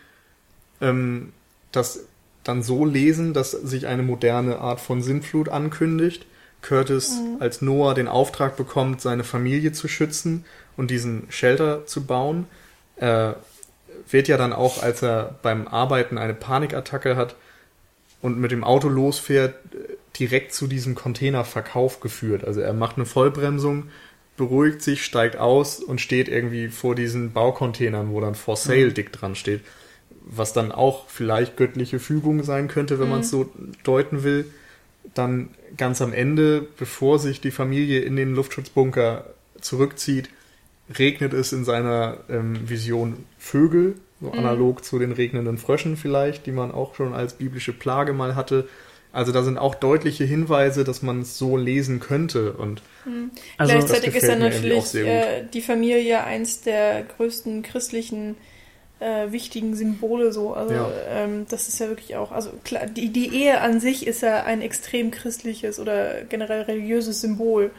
Speaker 1: ähm, das dann so lesen, dass sich eine moderne Art von Sintflut ankündigt. Curtis mhm. als Noah den Auftrag bekommt, seine Familie zu schützen und diesen Shelter zu bauen. Äh, wird ja dann auch, als er beim Arbeiten eine Panikattacke hat und mit dem Auto losfährt, direkt zu diesem Containerverkauf geführt. Also er macht eine Vollbremsung, beruhigt sich, steigt aus und steht irgendwie vor diesen Baucontainern, wo dann For Sale mhm. dick dran steht. Was dann auch vielleicht göttliche Fügung sein könnte, wenn mhm. man es so deuten will. Dann ganz am Ende, bevor sich die Familie in den Luftschutzbunker zurückzieht, regnet es in seiner ähm, Vision Vögel, so mhm. analog zu den regnenden Fröschen vielleicht, die man auch schon als biblische Plage mal hatte. Also da sind auch deutliche Hinweise, dass man es so lesen könnte. Und
Speaker 2: mhm. also, gleichzeitig ist ja natürlich äh, die Familie eins der größten christlichen äh, wichtigen Symbole so. Also ja. ähm, das ist ja wirklich auch, also klar, die, die Ehe an sich ist ja ein extrem christliches oder generell religiöses Symbol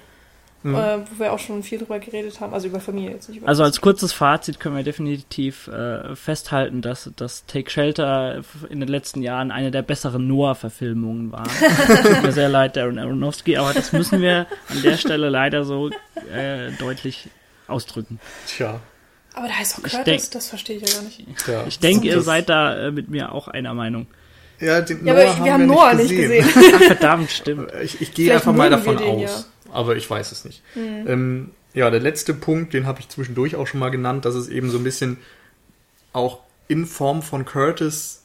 Speaker 2: mhm. äh, wo wir auch schon viel drüber geredet haben, also über Familie jetzt nicht. Über
Speaker 3: also als kurzes Fazit können wir definitiv äh, festhalten, dass das Take Shelter in den letzten Jahren eine der besseren Noah-Verfilmungen war. Tut mir sehr leid, Darren Aronofsky, aber das müssen wir an der Stelle leider so äh, deutlich ausdrücken.
Speaker 1: Tja.
Speaker 2: Aber da heißt auch Curtis, denk, das verstehe ich ja gar nicht.
Speaker 3: Ja. Ich denke, ihr seid da äh, mit mir auch einer Meinung.
Speaker 1: Ja, den
Speaker 2: ja, Noah aber wir haben, wir Noah nicht gesehen.
Speaker 3: gesehen. Ach, verdammt, stimmt.
Speaker 1: Ich, ich gehe einfach mal davon den, aus. Ja aber ich weiß es nicht. Mhm. Ähm, ja, der letzte Punkt, den habe ich zwischendurch auch schon mal genannt, dass es eben so ein bisschen auch in Form von Curtis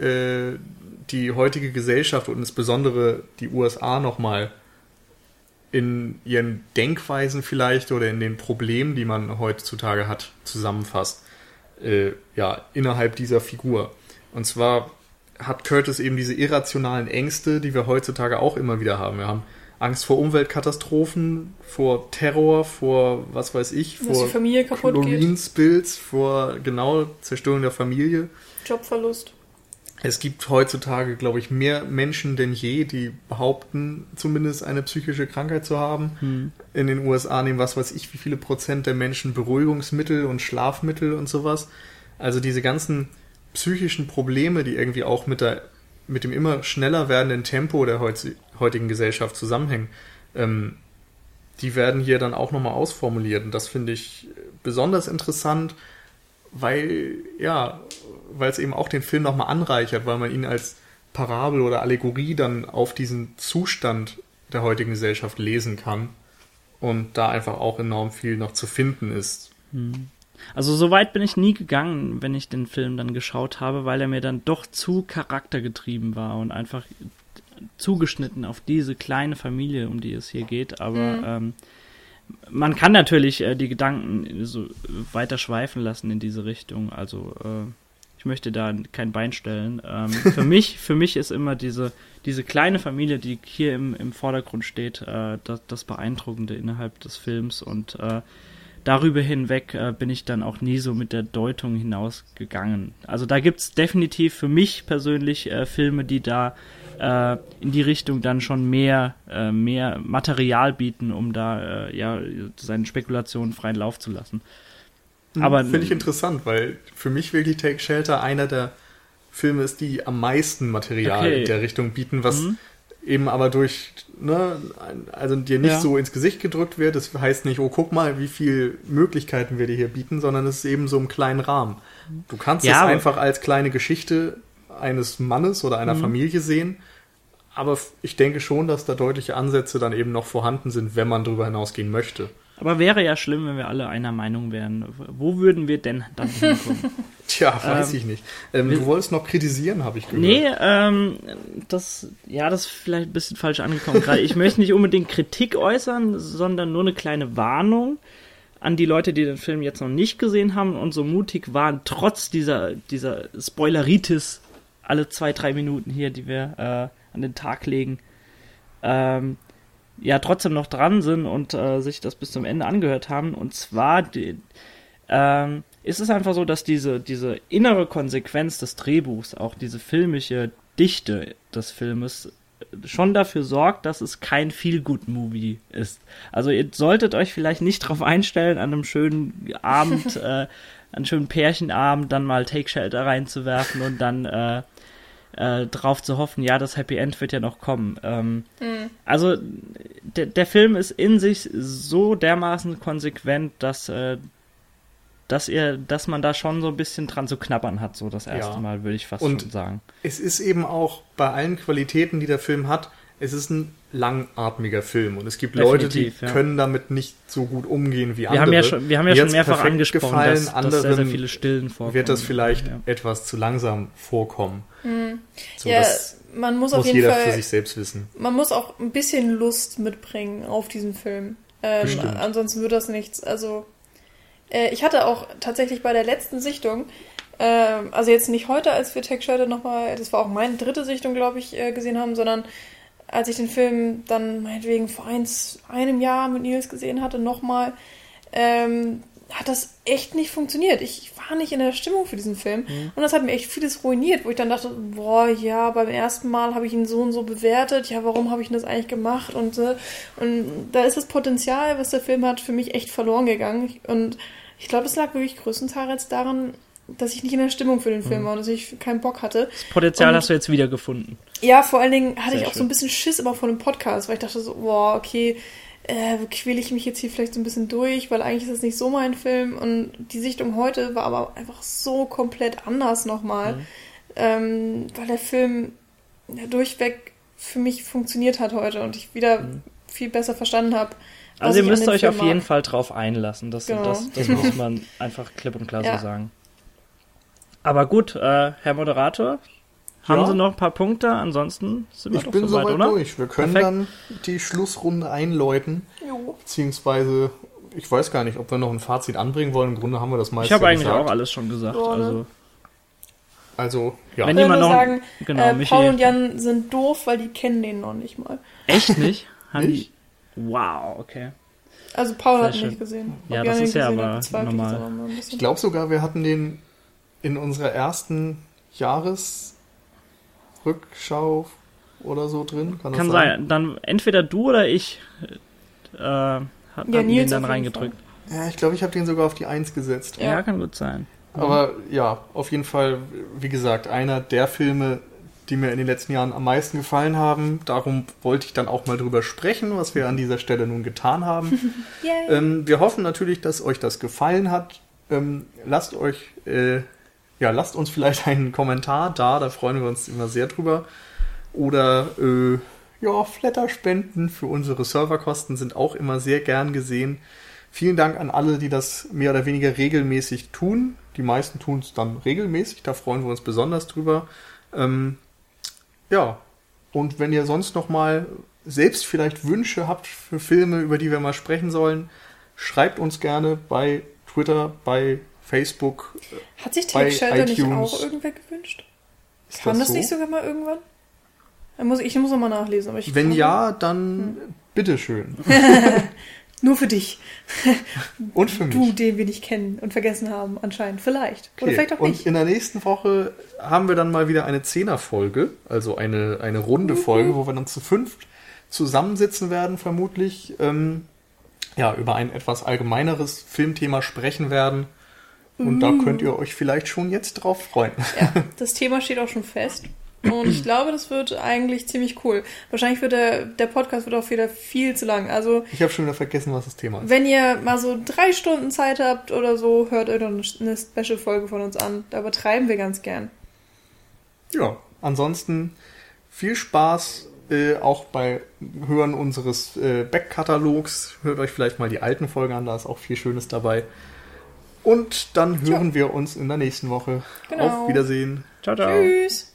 Speaker 1: äh, die heutige Gesellschaft und insbesondere die USA nochmal in ihren Denkweisen vielleicht oder in den Problemen, die man heutzutage hat, zusammenfasst. Äh, ja, innerhalb dieser Figur. Und zwar hat Curtis eben diese irrationalen Ängste, die wir heutzutage auch immer wieder haben. Wir haben Angst vor Umweltkatastrophen, vor Terror, vor was weiß ich,
Speaker 2: Dass vor
Speaker 1: Chlorinspills, vor genau Zerstörung der Familie.
Speaker 2: Jobverlust.
Speaker 1: Es gibt heutzutage, glaube ich, mehr Menschen denn je, die behaupten, zumindest eine psychische Krankheit zu haben. Hm. In den USA nehmen was weiß ich, wie viele Prozent der Menschen Beruhigungsmittel und Schlafmittel und sowas. Also diese ganzen psychischen Probleme, die irgendwie auch mit der mit dem immer schneller werdenden Tempo der heutigen Gesellschaft zusammenhängen, ähm, die werden hier dann auch nochmal ausformuliert. Und das finde ich besonders interessant, weil, ja, weil es eben auch den Film nochmal anreichert, weil man ihn als Parabel oder Allegorie dann auf diesen Zustand der heutigen Gesellschaft lesen kann und da einfach auch enorm viel noch zu finden ist.
Speaker 3: Hm. Also so weit bin ich nie gegangen, wenn ich den Film dann geschaut habe, weil er mir dann doch zu charaktergetrieben war und einfach zugeschnitten auf diese kleine Familie, um die es hier geht. Aber mhm. ähm, man kann natürlich äh, die Gedanken so weiter schweifen lassen in diese Richtung. Also äh, ich möchte da kein Bein stellen. Ähm, für mich, für mich ist immer diese diese kleine Familie, die hier im, im Vordergrund steht, äh, das, das Beeindruckende innerhalb des Films und äh, darüber hinweg äh, bin ich dann auch nie so mit der Deutung hinausgegangen. Also da gibt's definitiv für mich persönlich äh, Filme, die da äh, in die Richtung dann schon mehr, äh, mehr Material bieten, um da äh, ja seinen Spekulationen freien Lauf zu lassen.
Speaker 1: Hm, Aber finde ich interessant, weil für mich wirklich Take Shelter einer der Filme ist, die am meisten Material okay. in der Richtung bieten, was mhm eben aber durch, ne, also dir nicht ja. so ins Gesicht gedrückt wird. Das heißt nicht, oh, guck mal, wie viele Möglichkeiten wir dir hier bieten, sondern es ist eben so im kleinen Rahmen. Du kannst ja, es einfach als kleine Geschichte eines Mannes oder einer mhm. Familie sehen, aber ich denke schon, dass da deutliche Ansätze dann eben noch vorhanden sind, wenn man darüber hinausgehen möchte.
Speaker 3: Aber wäre ja schlimm, wenn wir alle einer Meinung wären. Wo würden wir denn dann hinkommen?
Speaker 1: Tja, weiß ähm, ich nicht. Ähm, du wolltest noch kritisieren, habe ich gehört.
Speaker 3: Nee, ähm, das, ja, das ist vielleicht ein bisschen falsch angekommen gerade. Ich möchte nicht unbedingt Kritik äußern, sondern nur eine kleine Warnung an die Leute, die den Film jetzt noch nicht gesehen haben und so mutig waren, trotz dieser, dieser Spoileritis alle zwei, drei Minuten hier, die wir äh, an den Tag legen. Ähm, ja trotzdem noch dran sind und äh, sich das bis zum Ende angehört haben. Und zwar die, ähm, ist es einfach so, dass diese, diese innere Konsequenz des Drehbuchs, auch diese filmische Dichte des Filmes, schon dafür sorgt, dass es kein Feel-Good-Movie ist. Also ihr solltet euch vielleicht nicht darauf einstellen, an einem schönen Abend, äh, einen schönen Pärchenabend dann mal Take Shelter reinzuwerfen und dann äh, äh, drauf zu hoffen, ja, das Happy End wird ja noch kommen. Ähm, mhm. Also der, der Film ist in sich so dermaßen konsequent, dass äh, dass ihr, dass man da schon so ein bisschen dran zu knabbern hat, so das erste ja. Mal, würde ich fast Und schon sagen.
Speaker 1: Es ist eben auch bei allen Qualitäten, die der Film hat, es ist ein langatmiger Film und es gibt Leute, die ja. können damit nicht so gut umgehen wie
Speaker 3: wir
Speaker 1: andere.
Speaker 3: Haben ja schon, wir haben ja schon mehrfach angesprochen,
Speaker 1: gefallen, dass,
Speaker 3: dass sehr, sehr viele Stillen vorkommen.
Speaker 1: Wird das vielleicht ja. etwas zu langsam vorkommen.
Speaker 2: Mhm. So, ja, man muss, muss auf jeden
Speaker 1: jeder
Speaker 2: Fall,
Speaker 1: für sich selbst wissen.
Speaker 2: Man muss auch ein bisschen Lust mitbringen auf diesen Film. Ähm, ansonsten wird das nichts. Also äh, ich hatte auch tatsächlich bei der letzten Sichtung, äh, also jetzt nicht heute, als wir Tech Shelter nochmal, das war auch meine dritte Sichtung, glaube ich, äh, gesehen haben, sondern als ich den Film dann meinetwegen vor eins, einem Jahr mit Nils gesehen hatte, nochmal, ähm, hat das echt nicht funktioniert. Ich war nicht in der Stimmung für diesen Film. Mhm. Und das hat mir echt vieles ruiniert, wo ich dann dachte, boah, ja, beim ersten Mal habe ich ihn so und so bewertet. Ja, warum habe ich denn das eigentlich gemacht? Und, äh, und da ist das Potenzial, was der Film hat, für mich echt verloren gegangen. Und ich glaube, es lag wirklich größtenteils daran, dass ich nicht in der Stimmung für den Film mhm. war und dass ich keinen Bock hatte.
Speaker 3: Das Potenzial und, hast du jetzt wiedergefunden.
Speaker 2: Ja, vor allen Dingen hatte Sehr ich auch schön. so ein bisschen Schiss immer vor dem Podcast, weil ich dachte so, boah, okay, äh, quäle ich mich jetzt hier vielleicht so ein bisschen durch, weil eigentlich ist das nicht so mein Film. Und die Sichtung heute war aber einfach so komplett anders nochmal, mhm. ähm, weil der Film ja, durchweg für mich funktioniert hat heute und ich wieder mhm. viel besser verstanden habe,
Speaker 3: also ihr müsst euch Film auf mag. jeden Fall drauf einlassen. Das, genau. das, das muss man einfach klipp und klar ja. so sagen. Aber gut, äh, Herr Moderator, haben ja. Sie noch ein paar Punkte? Ansonsten sind wir
Speaker 1: ich
Speaker 3: doch
Speaker 1: bin soweit, oder? durch. Wir können Perfekt. dann die Schlussrunde einläuten. Jo. Beziehungsweise, ich weiß gar nicht, ob wir noch ein Fazit anbringen wollen. Im Grunde haben wir das meiste
Speaker 3: Ich habe eigentlich auch alles schon gesagt. Ja, ne? also.
Speaker 1: Also, ja.
Speaker 2: Wenn jemand noch sagen, genau, äh, Paul und Jan sind doof, weil die kennen den noch nicht mal.
Speaker 3: Echt nicht? Haben nicht? Die? Wow, okay.
Speaker 2: Also Paul Sehr hat ihn nicht gesehen.
Speaker 3: Ob ja, das ist ja aber normal. Aber
Speaker 1: ich glaube sogar, wir hatten den in unserer ersten Jahresrückschau oder so drin.
Speaker 3: Kann, Kann sein? sein? Dann entweder du oder ich äh, hat ja, den dann reingedrückt.
Speaker 1: Ja, ich glaube, ich habe den sogar auf die Eins gesetzt.
Speaker 3: Ja, ja kann gut sein.
Speaker 1: Aber ja, auf jeden Fall, wie gesagt, einer der Filme, die mir in den letzten Jahren am meisten gefallen haben. Darum wollte ich dann auch mal drüber sprechen, was wir an dieser Stelle nun getan haben. ähm, wir hoffen natürlich, dass euch das gefallen hat. Ähm, lasst euch, äh, ja, lasst uns vielleicht einen Kommentar da, da freuen wir uns immer sehr drüber. Oder äh, ja, Flatterspenden für unsere Serverkosten sind auch immer sehr gern gesehen. Vielen Dank an alle, die das mehr oder weniger regelmäßig tun. Die meisten tun es dann regelmäßig, da freuen wir uns besonders drüber. Ähm, ja, und wenn ihr sonst noch mal selbst vielleicht Wünsche habt für Filme, über die wir mal sprechen sollen, schreibt uns gerne bei Twitter, bei Facebook.
Speaker 2: Hat sich Take Shelter nicht auch irgendwer gewünscht? Ist Kam das, so? nicht sogar mal irgendwann? Ich muss, noch mal nachlesen.
Speaker 1: Wenn ja, dann hm. bitteschön.
Speaker 2: Nur für dich.
Speaker 1: Und für mich.
Speaker 2: Du, den wir nicht kennen und vergessen haben, anscheinend. Vielleicht. Okay. Oder vielleicht auch nicht.
Speaker 1: Und in der nächsten Woche haben wir dann mal wieder eine Zehner-Folge, also eine, eine runde mhm. Folge, wo wir dann zu fünft zusammensitzen werden, vermutlich. Ähm, ja, über ein etwas allgemeineres Filmthema sprechen werden. Und mhm. da könnt ihr euch vielleicht schon jetzt drauf freuen.
Speaker 2: Ja, das Thema steht auch schon fest. Und ich glaube, das wird eigentlich ziemlich cool. Wahrscheinlich wird der, der Podcast wird auch wieder viel zu lang. Also
Speaker 1: ich habe schon wieder vergessen, was das Thema ist.
Speaker 2: Wenn ihr mal so drei Stunden Zeit habt oder so, hört euch doch eine Special-Folge von uns an. Da übertreiben wir ganz gern.
Speaker 1: Ja, ansonsten viel Spaß äh, auch bei Hören unseres äh, Backkatalogs. Hört euch vielleicht mal die alten Folgen an, da ist auch viel Schönes dabei. Und dann hören ja. wir uns in der nächsten Woche. Genau. Auf Wiedersehen.
Speaker 3: Ciao, ciao. Tschüss.